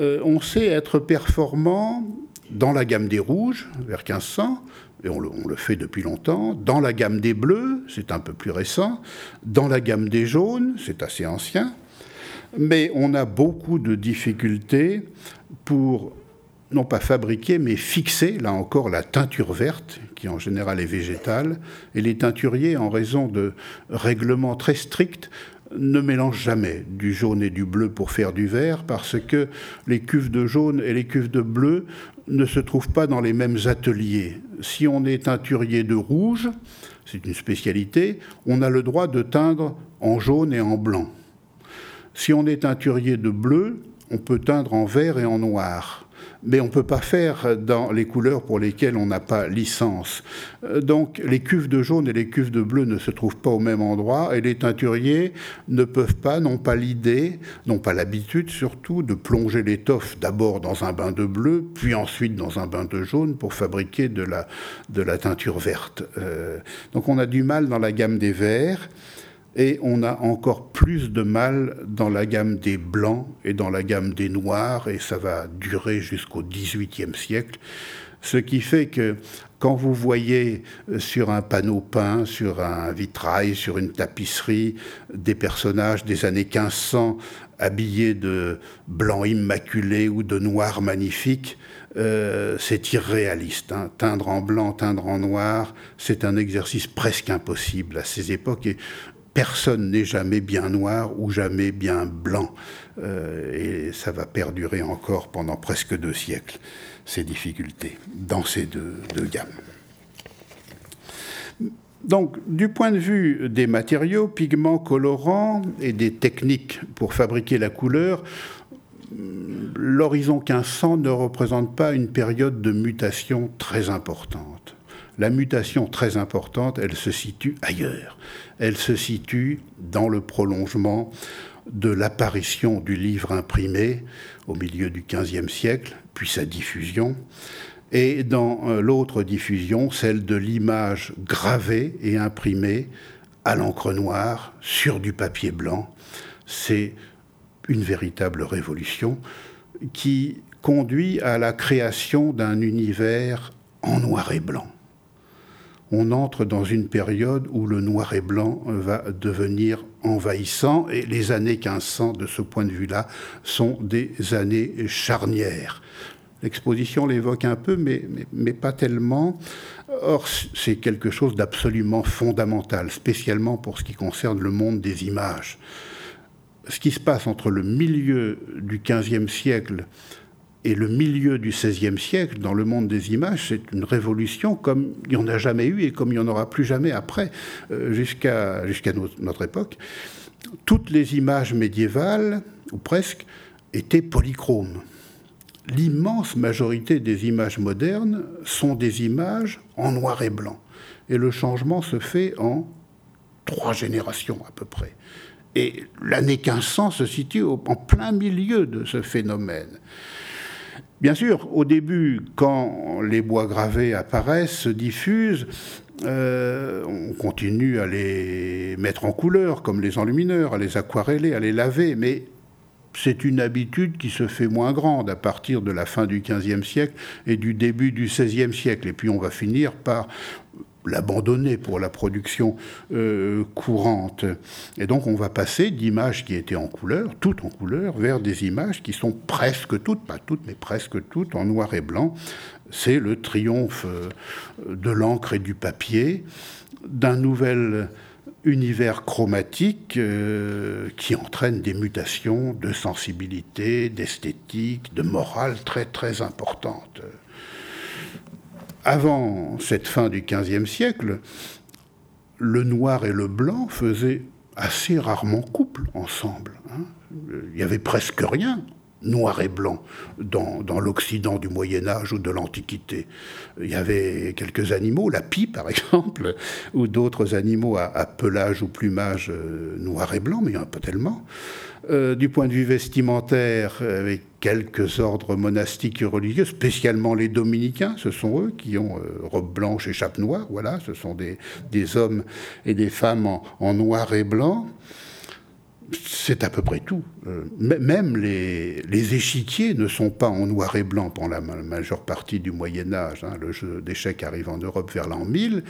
euh, on sait être performant dans la gamme des rouges, vers 1500, et on le, fait depuis longtemps, dans la gamme des bleus, c'est un peu plus récent, dans la gamme des jaunes, c'est assez ancien, mais on a beaucoup de difficultés pour non pas fabriquer, mais fixer, là encore, la teinture verte, qui en général est végétale, et les teinturiers, en raison de règlements très stricts, ne mélangent jamais du jaune et du bleu pour faire du vert, parce que les cuves de jaune et les cuves de bleu ne se trouvent pas dans les mêmes ateliers. Si on est teinturier de rouge, c'est une spécialité, on a le droit de teindre en jaune et en blanc. Si on est teinturier de bleu, on peut teindre en vert et en noir mais on ne peut pas faire dans les couleurs pour lesquelles on n'a pas licence. Euh, donc les cuves de jaune et les cuves de bleu ne se trouvent pas au même endroit et les teinturiers ne peuvent pas, n'ont pas l'idée, n'ont pas l'habitude surtout de plonger l'étoffe d'abord dans un bain de bleu, puis ensuite dans un bain de jaune pour fabriquer de la, de la teinture verte. Euh, donc on a du mal dans la gamme des verts et on a encore plus de mal dans la gamme des blancs et dans la gamme des noirs, et ça va durer jusqu'au XVIIIe siècle. Ce qui fait que quand vous voyez euh, sur un panneau peint, sur un vitrail, sur une tapisserie, des personnages des années 1500 habillés de blanc immaculé ou de noir magnifique, euh, c'est irréaliste. Hein. Teindre en blanc, teindre en noir, c'est un exercice presque impossible à ces époques. Et personne n'est jamais bien noir ou jamais bien blanc. Euh, et ça va perdurer encore pendant presque deux siècles, ces difficultés, dans ces deux, gammes. Donc, du point de vue des matériaux, pigments, colorants et des techniques pour fabriquer la couleur, l'horizon 1500 ne représente pas une période de mutation très importante. La mutation très importante, elle se situe ailleurs. Elle se situe dans le prolongement de l'apparition du livre imprimé au milieu du XVe siècle, puis sa diffusion, et dans euh, l'autre diffusion, celle de l'image gravée et imprimée à l'encre noire sur du papier blanc. C'est une véritable révolution qui conduit à la création d'un univers en noir et blanc on entre dans une période où le noir et blanc va devenir envahissant et les années 1500, de ce point de vue-là, sont des années charnières. L'exposition l'évoque un peu, mais, mais, pas tellement. Or, c'est quelque chose d'absolument fondamental, spécialement pour ce qui concerne le monde des images. Ce qui se passe entre le milieu du XVe siècle et le milieu du XVIe siècle, dans le monde des images, c'est une révolution comme il n'y en a jamais eu et comme il n'y en aura plus jamais après, euh, jusqu'à notre époque. Toutes les images médiévales, ou presque, étaient polychromes. L'immense majorité des images modernes sont des images en noir et blanc. Et le changement se fait en trois générations à peu près. Et l'année 1500 se situe en plein milieu de ce phénomène. Bien sûr, au début, quand les bois gravés apparaissent, se diffusent, euh, on continue à les mettre en couleur, comme les enlumineurs, à les aquareller, à les laver, mais c'est une habitude qui se fait moins grande à partir de la fin du XVe siècle et du début du XVIe siècle. Et puis on va finir par l'abandonner pour la production euh, courante. Et donc on va passer d'images qui étaient en couleur, toutes en couleur, vers des images qui sont presque toutes, pas toutes, mais presque toutes en noir et blanc. C'est le triomphe euh, de l'encre et du papier, d'un nouvel univers chromatique euh, qui entraîne des mutations de sensibilité, d'esthétique, de morale très très importantes avant cette fin du XVe siècle, le noir et le blanc faisaient assez rarement couple ensemble. Hein. Il y avait presque rien, noir et blanc dans, l'Occident du Moyen Âge ou de l'Antiquité. Il y avait quelques animaux, la pie par exemple, ou d'autres animaux à, pelage ou plumage euh, noir et blanc, mais il n'y en a pas tellement. Euh, du point de vue vestimentaire, avec quelques ordres monastiques et religieux, spécialement les dominicains, ce sont eux qui ont euh, robe blanche et chape noire, voilà, ce sont des, hommes et des femmes en noir et blanc c'est à peu près tout. Euh, même les, échiquiers ne sont pas en noir et blanc pendant la majeure partie du Moyen Âge. Hein. Le jeu d'échecs arrive en Europe vers l'an 1000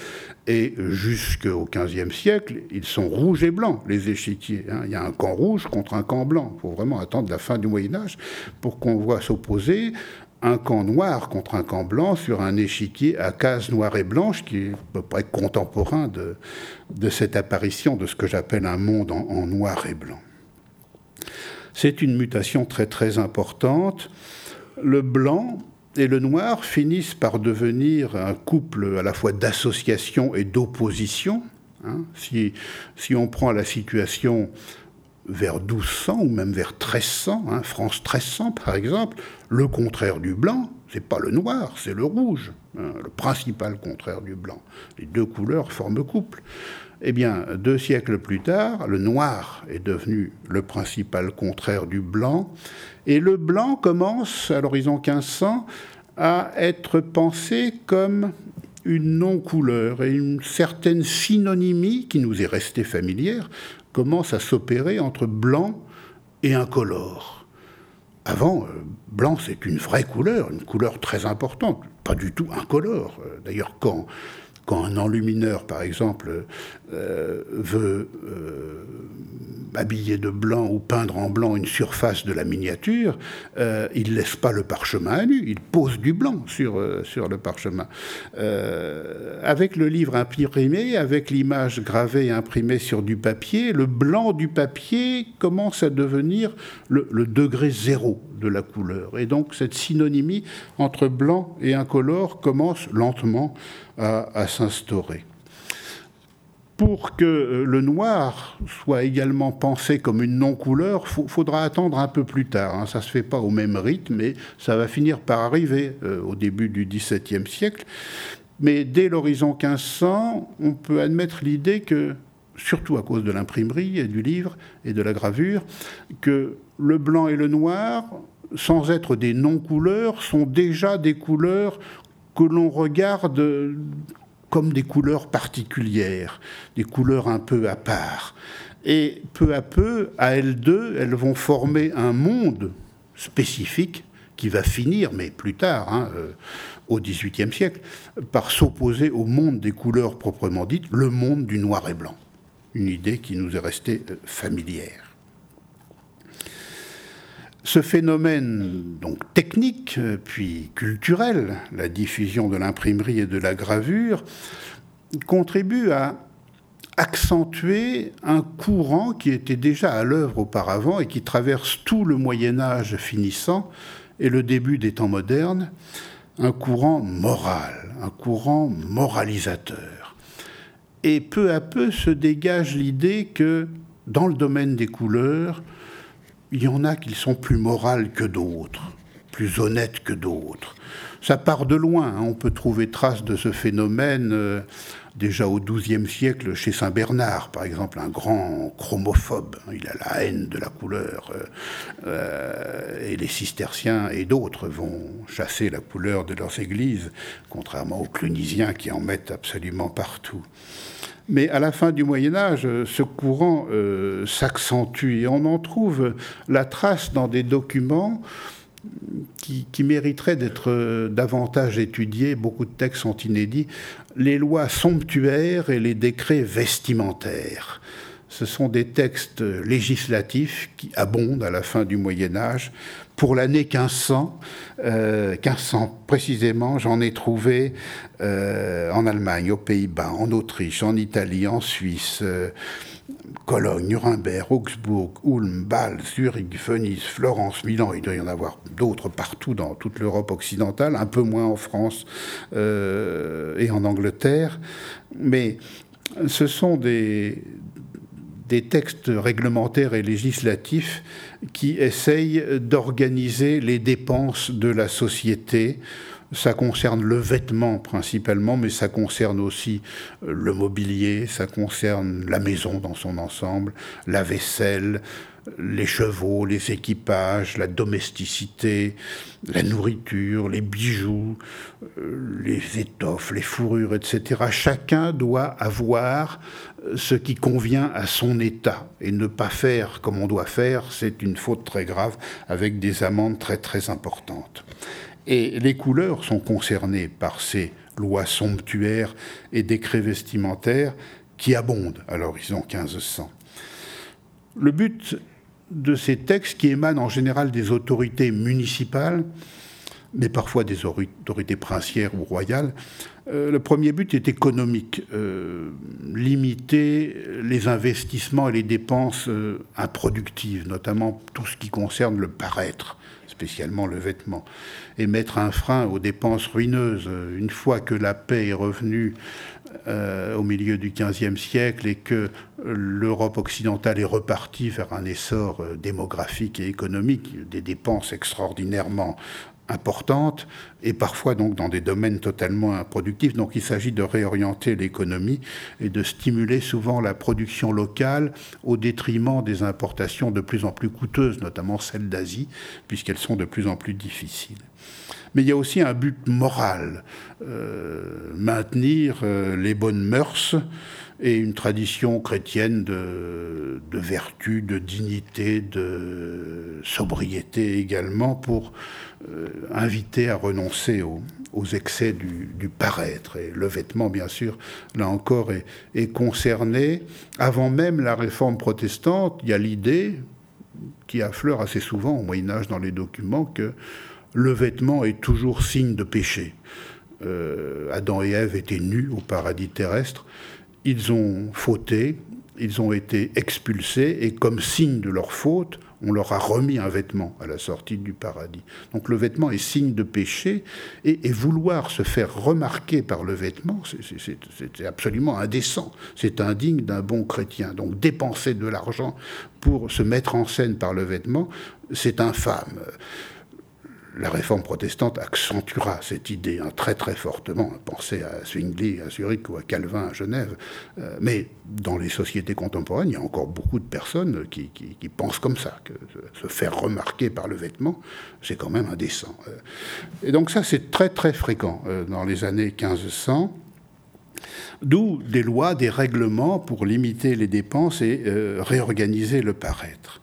et jusqu'au XVe siècle, ils sont rouges et blancs, les échiquiers. Hein. Il y a un camp rouge contre un camp blanc. Il faut vraiment attendre la fin du Moyen Âge pour qu'on voit s'opposer un camp noir contre un camp blanc sur un échiquier à cases noires et blanches qui est à peu près contemporain de, cette apparition de ce que j'appelle un monde en, noir et blanc. C'est une mutation très très importante. Le blanc et le noir finissent par devenir un couple à la fois d'association et d'opposition. Hein. si on prend la situation vers 1200 ou même vers 1300, hein, France 1300 par exemple, le contraire du blanc, c'est pas le noir, c'est le rouge, hein, le principal contraire du blanc. Les deux couleurs forment couple. Eh bien, deux siècles plus tard, le noir est devenu le principal contraire du blanc, et le blanc commence, à l'horizon 1500, à être pensé comme une non-couleur et une certaine synonymie qui nous est restée familière commence à s'opérer entre blanc et incolore. Avant, euh, blanc, c'est une vraie couleur, une couleur très importante, pas du tout incolore. Euh, d'ailleurs, quand quand un enlumineur, par exemple, euh, veut euh, habiller de blanc ou peindre en blanc une surface de la miniature, euh, il ne laisse pas le parchemin à nu, il pose du blanc sur, le parchemin. avec le livre imprimé, avec l'image gravée et imprimée sur du papier, le blanc du papier commence à devenir le degré zéro de la couleur. Et donc cette synonymie entre blanc et incolore commence lentement à, s'instaurer. Pour que euh, le noir soit également pensé comme une non-couleur, il faudra attendre un peu plus tard. Hein. Ça ne se fait pas au même rythme, mais ça va finir par arriver euh, au début du XVIIe siècle. Mais dès l'horizon 1500, on peut admettre l'idée que, surtout à cause de l'imprimerie et du livre et de la gravure, que le blanc et le noir, sans être des non-couleurs, sont déjà des couleurs que l'on regarde comme des couleurs particulières, des couleurs un peu à part. Et peu à peu, à elles deux, elles vont former un monde spécifique qui va finir, mais plus tard, hein, euh, au XVIIIe siècle, par s'opposer au monde des couleurs proprement dites, le monde du noir et blanc. Une idée qui nous est restée euh, familière. Ce phénomène donc technique euh, puis culturel, la diffusion de l'imprimerie et de la gravure, contribue à accentuer un courant qui était déjà à l'œuvre auparavant et qui traverse tout le Moyen Âge finissant et le début des temps modernes, un courant moral, un courant moralisateur. Et peu à peu se dégage l'idée que dans le domaine des couleurs, il y en a qui sont plus morales que d'autres, plus honnêtes que d'autres. Ça part de loin. Hein. On peut trouver trace de ce phénomène euh, déjà au XIIe siècle chez Saint Bernard, par exemple, un grand chromophobe. Il a la haine de la couleur. Euh, euh, et les cisterciens et d'autres vont chasser la couleur de leurs églises, contrairement aux clunisiens qui en mettent absolument partout. Mais à la fin du Moyen Âge, ce courant euh, s'accentue et on en trouve la trace dans des documents qui, qui mériteraient d'être euh, davantage étudiés. Beaucoup de textes sont inédits. Les lois somptuaires et les décrets vestimentaires. Ce sont des textes législatifs qui abondent à la fin du Moyen Âge pour l'année 1500, 1500 euh, précisément, j'en ai trouvé euh, en Allemagne, aux Pays-Bas, en Autriche, en Italie, en Suisse, euh, Cologne, Nuremberg, Augsbourg, Ulm, Bâle, Zurich, Venise, Florence, Milan. Il doit y en avoir d'autres partout dans toute l'Europe occidentale, un peu moins en France et en Angleterre. Mais ce sont des, des textes réglementaires et législatifs qui essayent d'organiser les dépenses de la société. Ça concerne le vêtement principalement, mais ça concerne aussi euh, le mobilier, ça concerne la maison dans son ensemble, la vaisselle, les chevaux, les équipages, la domesticité, la nourriture, les bijoux, euh, les étoffes, les fourrures, etc. Chacun doit avoir ce qui convient à son état et ne pas faire comme on doit faire, c'est une faute très grave avec des amendes très très importantes. Et les couleurs sont concernées par ces lois somptuaires et décrets vestimentaires qui abondent à l'horizon 1500. Le but de ces textes qui émanent en général des autorités municipales, mais parfois des autorités princières ou royales. Euh, le premier but est économique, euh, limiter les investissements et les dépenses euh, improductives, notamment tout ce qui concerne le paraître, spécialement le vêtement, et mettre un frein aux dépenses ruineuses. Une fois que la paix est revenue au milieu du XVe siècle et que l'Europe occidentale est repartie vers un essor démographique et économique, des dépenses extraordinairement importantes et parfois donc dans des domaines totalement improductifs. Donc il s'agit de réorienter l'économie et de stimuler souvent la production locale au détriment des importations de plus en plus coûteuses, notamment celles d'Asie, puisqu'elles sont de plus en plus difficiles. Mais il y a aussi un but moral, euh, maintenir euh, les bonnes mœurs et une tradition chrétienne de, vertu, de dignité, de sobriété également pour euh, inviter à renoncer aux, excès du, paraître. Et le vêtement, bien sûr, là encore, est concerné. Avant même la réforme protestante, il y a l'idée qui affleure assez souvent au Moyen Âge dans les documents que le vêtement est toujours signe de péché. Euh, Adam et Ève étaient nus au paradis terrestre ils ont fauté, ils ont été expulsés, et comme signe de leur faute, on leur a remis un vêtement à la sortie du paradis. Donc le vêtement est signe de péché, et, vouloir se faire remarquer par le vêtement, c'est absolument indécent, c'est indigne d'un bon chrétien. Donc dépenser de l'argent pour se mettre en scène par le vêtement, c'est infâme la réforme protestante accentuera cette idée hein, très très fortement. Pensez à Zwingli à Zurich ou à Calvin à Genève. Euh, mais dans les sociétés contemporaines, il y a encore beaucoup de personnes qui, pensent comme ça, que se faire remarquer par le vêtement, c'est quand même indécent. Euh, et donc ça, c'est très très fréquent euh, dans les années 1500. D'où des lois, des règlements pour limiter les dépenses et réorganiser le paraître.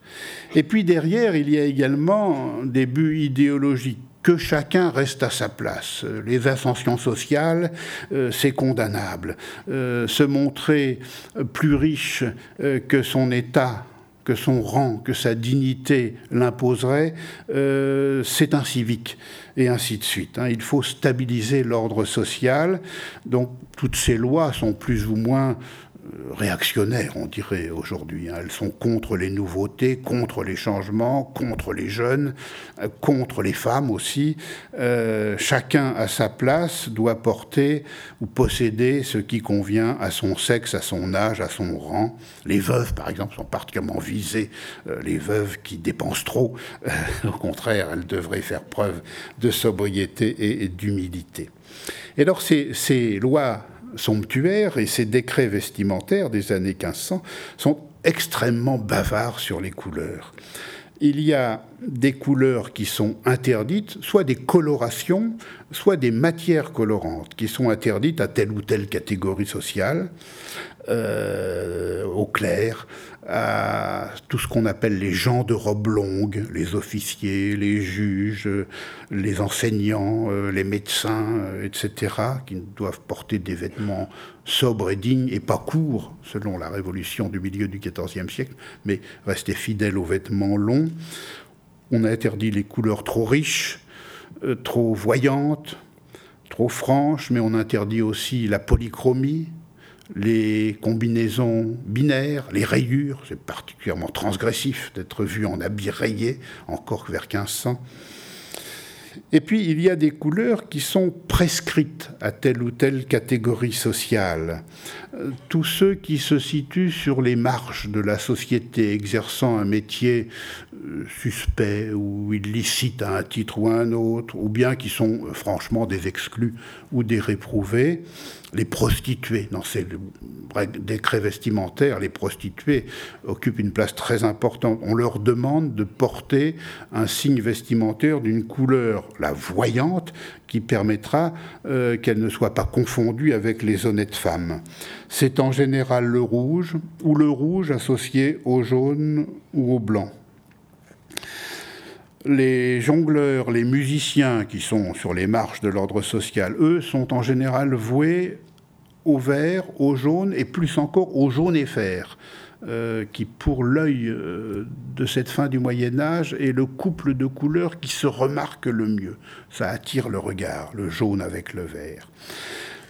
Et puis derrière, il y a également des buts idéologiques que chacun reste à sa place. Les ascensions sociales, euh, c'est condamnable. Euh, se montrer plus riche euh, que son état, que son rang, que sa dignité l'imposerait, c'est incivique, et ainsi de suite. Hein. Il faut stabiliser l'ordre social. Donc toutes ces lois sont plus ou moins réactionnaires, on dirait aujourd'hui. Hein. Elles sont contre les nouveautés, contre les changements, contre les jeunes, euh, contre les femmes aussi. Euh, chacun à sa place doit porter ou posséder ce qui convient à son sexe, à son âge, à son rang. Les veuves, par exemple, sont particulièrement visées. Euh, les veuves qui dépensent trop, au contraire, elles devraient faire preuve de sobriété et, d'humilité. Et alors ces lois somptuaires et ces décrets vestimentaires des années 1500 sont extrêmement bavards sur les couleurs. Il y a des couleurs qui sont interdites, soit des colorations, soit des matières colorantes qui sont interdites à telle ou telle catégorie sociale, euh, au clair, à tout ce qu'on appelle les gens de robe longue, les officiers, les juges, les enseignants, euh, les médecins, euh, etc., qui doivent porter des vêtements sobres et dignes et pas courts, selon la révolution du milieu du XIVe siècle, mais rester fidèles aux vêtements longs. On a interdit les couleurs trop riches, euh, trop voyantes, trop franches, mais on interdit aussi la polychromie, les combinaisons binaires, les rayures, c'est particulièrement transgressif d'être vu en habit rayé, encore vers 1500. Et puis, il y a des couleurs qui sont prescrites à telle ou telle catégorie sociale. Euh, tous ceux qui se situent sur les marges de la société, exerçant un métier euh, suspect ou illicite à un titre ou à un autre, ou bien qui sont franchement des exclus ou des réprouvés, les prostituées, dans ces décrets vestimentaires, les prostituées occupent une place très importante. On leur demande de porter un signe vestimentaire d'une couleur, la voyante, qui permettra euh, qu'elle ne soit pas confondue avec les honnêtes femmes. C'est en général le rouge ou le rouge associé au jaune ou au blanc les jongleurs, les musiciens qui sont sur les marches de l'ordre social, eux, sont en général voués au vert, au jaune et plus encore au jaune et fer. Euh, qui, pour l'œil euh, de cette fin du Moyen Âge, est le couple de couleurs qui se remarque le mieux. Ça attire le regard, le jaune avec le vert.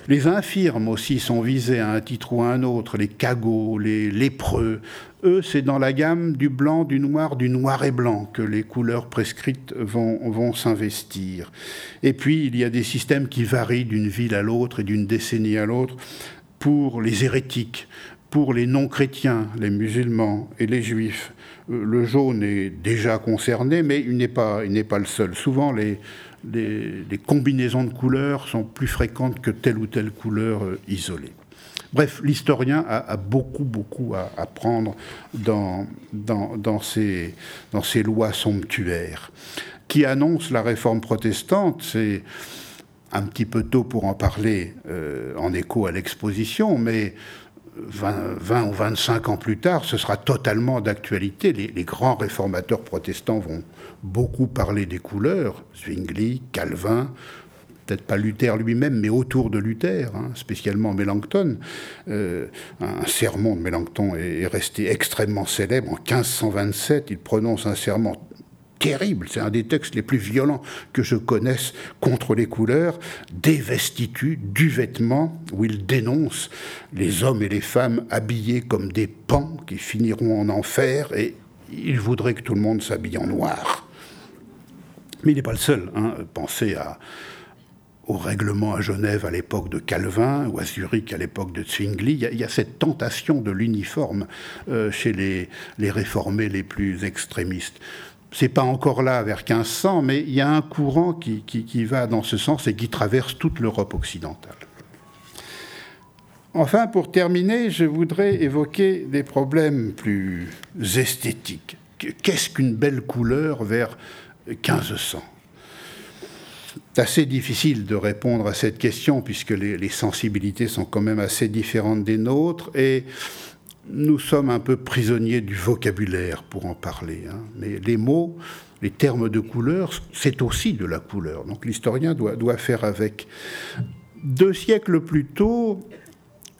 Les infirmes aussi sont visés à un titre ou à un autre, les cagots, les lépreux. Eux, c'est dans la gamme du blanc, du noir, du noir et blanc que les couleurs prescrites vont, vont s'investir. Et puis, il y a des systèmes qui varient d'une ville à l'autre et d'une décennie à l'autre pour les hérétiques, pour les non-chrétiens, les musulmans et les juifs. Euh, le jaune est déjà concerné, mais il n'est pas, pas le seul. Souvent, les, les, combinaisons de couleurs sont plus fréquentes que telle ou telle couleur euh, isolée. Bref, l'historien a, beaucoup, beaucoup à, prendre dans, dans, ces, dans ces lois somptuaires qui annoncent la réforme protestante. C'est un petit peu tôt pour en parler euh, en écho à l'exposition, mais 20, ou 25 ans plus tard, ce sera totalement d'actualité. Les, grands réformateurs protestants vont beaucoup parler des couleurs, Zwingli, Calvin, peut-être pas Luther lui-même, mais autour de Luther, hein, spécialement Mélenchon. Euh, un sermon de Mélenchon est, resté extrêmement célèbre. En 1527, il prononce un serment terrible, c'est un des textes les plus violents que je connaisse contre les couleurs, des vestitudes, du vêtement, où il dénonce les hommes et les femmes habillés comme des pans qui finiront en enfer, et il voudrait que tout le monde s'habille en noir. Mais il n'est pas le seul. Hein. Pensez au règlement à Genève à l'époque de Calvin ou à Zurich à l'époque de Zwingli, il y, a, cette tentation de l'uniforme euh, chez les, réformés les plus extrémistes c'est pas encore là vers 1500, mais il y a un courant qui, va dans ce sens et qui traverse toute l'Europe occidentale. Enfin, pour terminer, je voudrais évoquer des problèmes plus esthétiques. Qu'est-ce qu'une belle couleur vers 1500 c'est assez difficile de répondre à cette question puisque les, les, sensibilités sont quand même assez différentes des nôtres et nous sommes un peu prisonniers du vocabulaire pour en parler. Hein. Mais les mots, les termes de couleur, c'est aussi de la couleur. Donc l'historien doit, doit faire avec. Deux siècles plus tôt,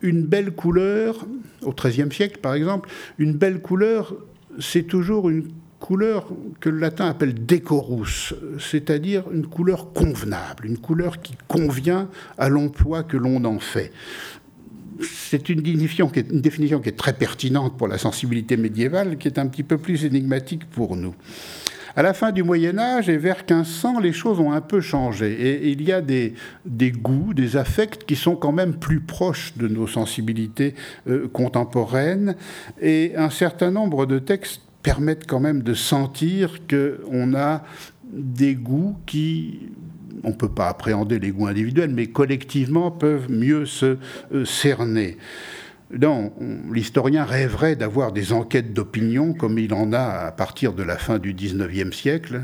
une belle couleur, au XIIIe siècle par exemple, une belle couleur, c'est toujours une couleur que le latin appelle decorus, c'est-à-dire une couleur convenable, une couleur qui convient à l'emploi que l'on en fait c'est une définition, qui est, très pertinente pour la sensibilité médiévale, qui est un petit peu plus énigmatique pour nous. À la fin du Moyen Âge et vers 1500, les choses ont un peu changé. Et il y a des, goûts, des affects qui sont quand même plus proches de nos sensibilités euh, contemporaines. Et un certain nombre de textes permettent quand même de sentir qu'on a des goûts qui on ne peut pas appréhender les goûts individuels, mais collectivement peuvent mieux se euh, cerner. L'historien rêverait d'avoir des enquêtes d'opinion comme il en a à partir de la fin du XIXe siècle.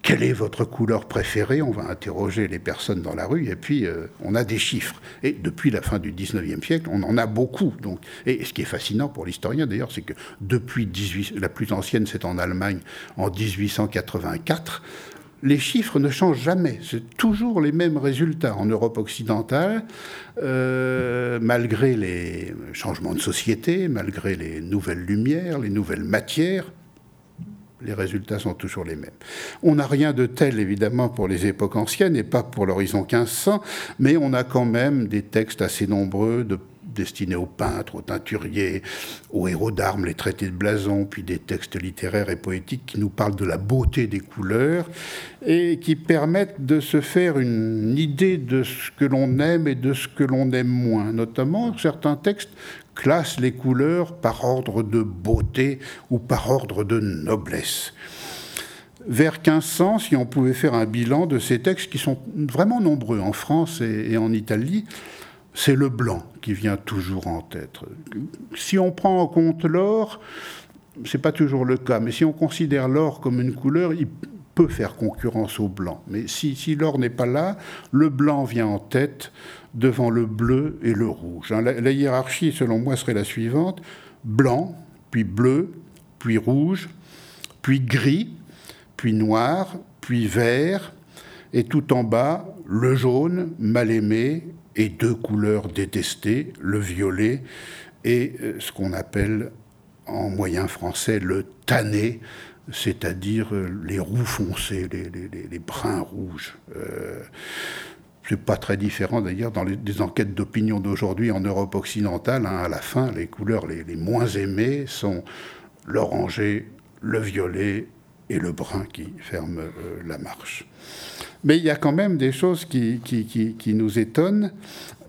Quelle est votre couleur préférée? On va interroger les personnes dans la rue et puis euh, on a des chiffres. Et depuis la fin du XIXe siècle, on en a beaucoup. Donc. Et ce qui est fascinant pour l'historien d'ailleurs, c'est que depuis 18, la plus ancienne, c'est en Allemagne en 1884, les chiffres ne changent jamais. C'est toujours les mêmes résultats en Europe occidentale, euh, malgré les changements de société, malgré les nouvelles lumières, les nouvelles matières. Les résultats sont toujours les mêmes. On n'a rien de tel, évidemment, pour les époques anciennes et pas pour l'horizon 1500, mais on a quand même des textes assez nombreux de destinés aux peintres, aux teinturiers, aux héros d'armes, les traités de blason, puis des textes littéraires et poétiques qui nous parlent de la beauté des couleurs et qui permettent de se faire une idée de ce que l'on aime et de ce que l'on aime moins. Notamment, certains textes classent les couleurs par ordre de beauté ou par ordre de noblesse vers 1500, si on pouvait faire un bilan de ces textes qui sont vraiment nombreux en France et, en Italie, c'est le blanc qui vient toujours en tête. Si on prend en compte l'or, c'est pas toujours le cas, mais si on considère l'or comme une couleur, il peut faire concurrence au blanc. Mais si, l'or n'est pas là, le blanc vient en tête devant le bleu et le rouge. Hein, la hiérarchie, selon moi, serait la suivante blanc, puis bleu, puis rouge, puis gris, puis noir, puis vert, et tout en bas, le jaune, mal aimé, et deux couleurs détestées, le violet et euh, ce qu'on appelle en moyen français le tanné, c'est-à-dire euh, les roux foncés, les, bruns rouges. Euh, c'est pas très différent d'ailleurs dans les, enquêtes d'opinion d'aujourd'hui en Europe occidentale. Hein, à la fin, les couleurs les, les moins aimées sont l'oranger, le violet et le brun qui ferme euh, la marche. Mais il y a quand même des choses qui, qui, nous étonnent.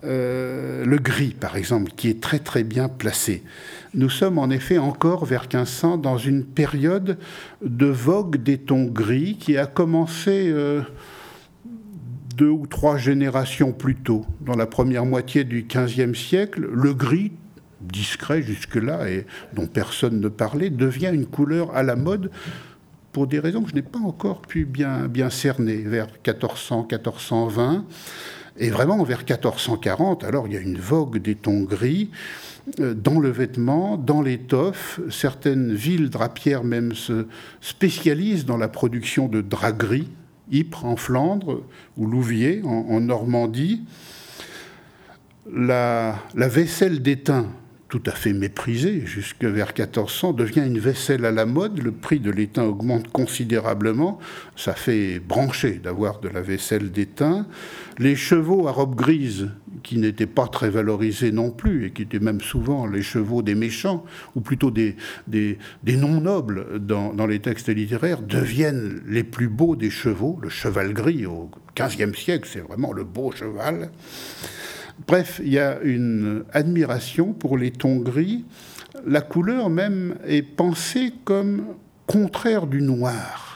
Euh, le gris, par exemple, qui est très très bien placé. Nous sommes en effet encore vers 1500 dans une période de vogue des tons gris qui a commencé euh, deux ou trois générations plus tôt. Dans la première moitié du XVe siècle, le gris discret jusque-là et dont personne ne parlait, devient une couleur à la mode pour des raisons que je n'ai pas encore pu bien, cerner, vers 1400, 1420. Et vraiment, vers 1440, alors il y a une vogue des tons gris euh, dans le vêtement, dans l'étoffe. Certaines villes drapières même se spécialisent dans la production de draps gris, Ypres en Flandre ou Louviers en, Normandie. La vaisselle d'étain tout à fait méprisé jusque vers 1400, devient une vaisselle à la mode. Le prix de l'étain augmente considérablement. Ça fait brancher d'avoir de la vaisselle d'étain. Les chevaux à robe grise, qui n'étaient pas très valorisés non plus, et qui étaient même souvent les chevaux des méchants, ou plutôt des, des, non-nobles dans, dans, les textes littéraires, deviennent les plus beaux des chevaux. Le cheval gris au XVe siècle, c'est vraiment le beau cheval. Bref, il y a une admiration pour les tons gris. La couleur même est pensée comme contraire du noir.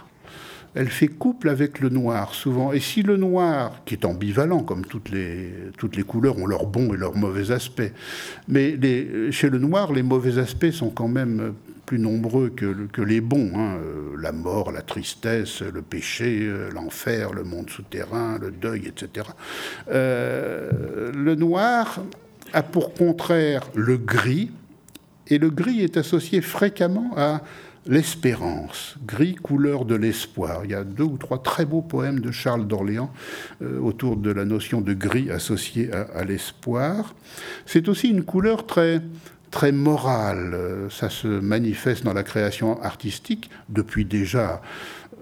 Elle fait couple avec le noir souvent. Et si le noir, qui est ambivalent, comme toutes les, toutes les couleurs ont leur bon et leur mauvais aspect, mais chez le noir, les mauvais aspects sont quand même plus nombreux que, les bons. Hein. Euh, la mort, la tristesse, le péché, euh, l'enfer, le monde souterrain, le deuil, etc. Euh, le noir a pour contraire le gris, et le gris est associé fréquemment à l'espérance, gris couleur de l'espoir. Il y a deux ou trois très beaux poèmes de Charles d'Orléans autour de la notion de gris associée à l'espoir. C'est aussi une couleur très très moral. Ça se manifeste dans la création artistique depuis déjà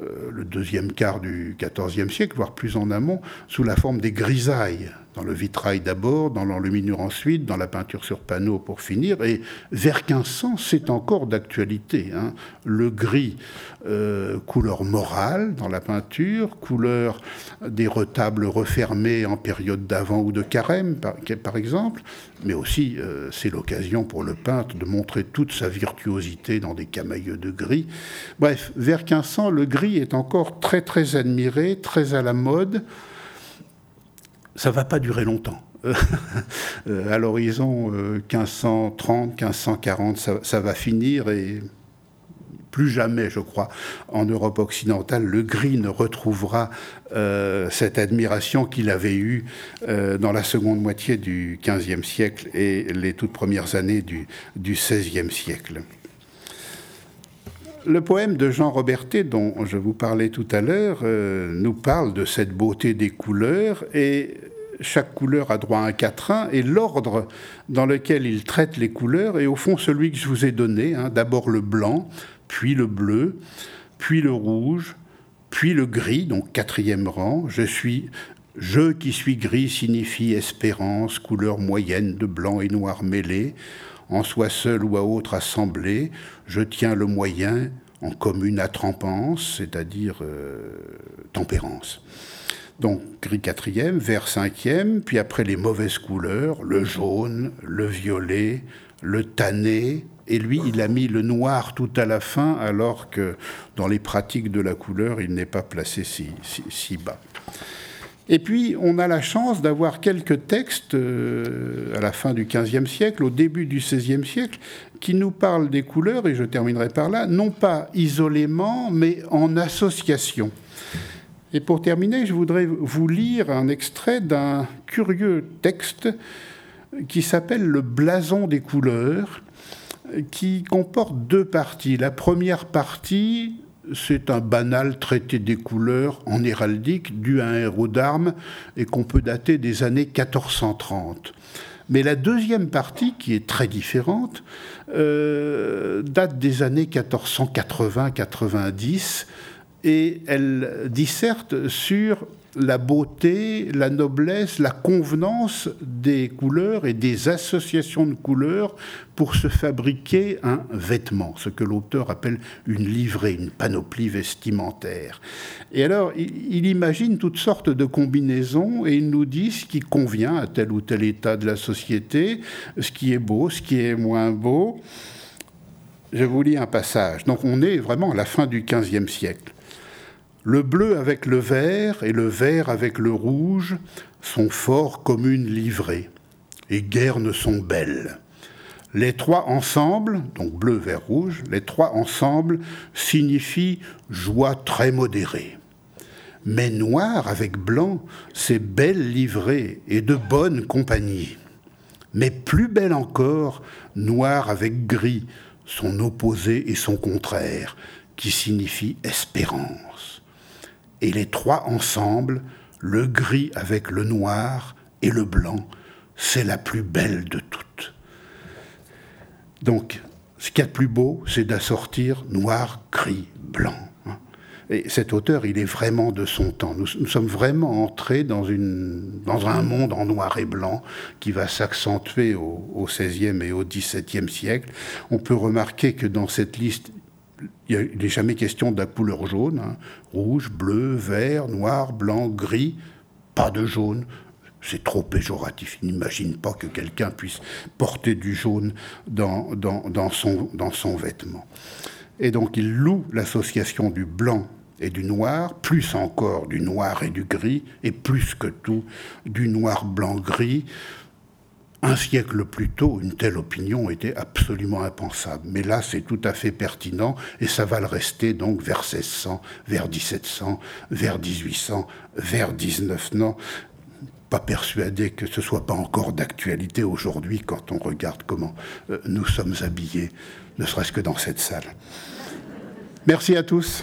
euh, le deuxième quart du XIVe siècle, voire plus en amont, sous la forme des grisailles dans le vitrail d'abord, dans l'enluminure ensuite, dans la peinture sur panneau pour finir. Et vers 1500, c'est encore d'actualité. Hein. Le gris, euh, couleur morale dans la peinture, couleur des retables refermés en période d'avant ou de carême, par, exemple. Mais aussi, euh, c'est l'occasion pour le peintre de montrer toute sa virtuosité dans des camailleux de gris. Bref, vers 1500, le gris est encore très très admiré, très à la mode ça ne va pas durer longtemps. Euh, à l'horizon 1530, euh, 1540, ça, va finir et plus jamais, je crois, en Europe occidentale, le gris ne retrouvera euh, cette admiration qu'il avait eue dans la seconde moitié du XVe siècle et les toutes premières années du XVIe siècle. Le poème de Jean Robertet, dont je vous parlais tout à l'heure, nous parle de cette beauté des couleurs et chaque couleur a droit à un quatrain, et l'ordre dans lequel il traite les couleurs est au fond celui que je vous ai donné. Hein. D'abord le blanc, puis le bleu, puis le rouge, puis le gris, donc quatrième rang. Je suis Je qui suis gris signifie espérance, couleur moyenne de blanc et noir mêlés. En soi seul ou à autre assemblée, je tiens le moyen en commune attrempance, c'est-à-dire euh, tempérance. Donc gris quatrième, vert cinquième, puis après les mauvaises couleurs, le jaune, le violet, le tanné, et lui, il a mis le noir tout à la fin, alors que dans les pratiques de la couleur, il n'est pas placé si, bas. Et puis, on a la chance d'avoir quelques textes euh, à la fin du XVe siècle, au début du XVIe siècle, qui nous parlent des couleurs, et je terminerai par là, non pas isolément, mais en association. Et pour terminer, je voudrais vous lire un extrait d'un curieux texte qui s'appelle Le blason des couleurs, qui comporte deux parties. La première partie, c'est un banal traité des couleurs en héraldique dû à un héros d'armes et qu'on peut dater des années 1430. Mais la deuxième partie, qui est très différente, euh, date des années 1480-90 et elle disserte sur la beauté, la noblesse, la convenance des couleurs et des associations de couleurs pour se fabriquer un vêtement, ce que l'auteur appelle une livrée, une panoplie vestimentaire. Et alors, il, imagine toutes sortes de combinaisons et il nous dit ce qui convient à tel ou tel état de la société, ce qui est beau, ce qui est moins beau. Je vous lis un passage. Donc on est vraiment à la fin du XVe siècle. Le bleu avec le vert et le vert avec le rouge sont forts comme une livrée, et guère ne sont belles. Les trois ensemble, donc bleu, vert, rouge, les trois ensemble signifient joie très modérée. Mais noir avec blanc, c'est belle livrée et de bonne compagnie. Mais plus belle encore, noir avec gris, son opposé et son contraire, qui signifie espérance et les trois ensemble, le gris avec le noir et le blanc, c'est la plus belle de toutes. Donc, ce qu'il y a de plus beau, c'est d'assortir noir, gris, blanc. Hein. Et cet auteur, il est vraiment de son temps. Nous, sommes vraiment entrés dans, dans, un monde en noir et blanc qui va s'accentuer au, XVIe et au XVIIe siècle. On peut remarquer que dans cette liste, il n'est jamais question de la couleur jaune. Hein. Rouge, bleu, vert, noir, blanc, gris. Pas de jaune. C'est trop péjoratif. Il n'imagine pas que quelqu'un puisse porter du jaune dans, son vêtement. Et donc il loue l'association du blanc et du noir, plus encore du noir et du gris, et plus que tout du noir blanc gris, un siècle plus tôt, une telle opinion était absolument impensable. Mais là, c'est tout à fait pertinent et ça va le rester donc vers 1600, vers 1700, vers 1800, vers 19. Non, pas persuadé que ce soit pas encore d'actualité aujourd'hui quand on regarde comment euh, nous sommes habillés, ne serait-ce que dans cette salle. Merci à tous.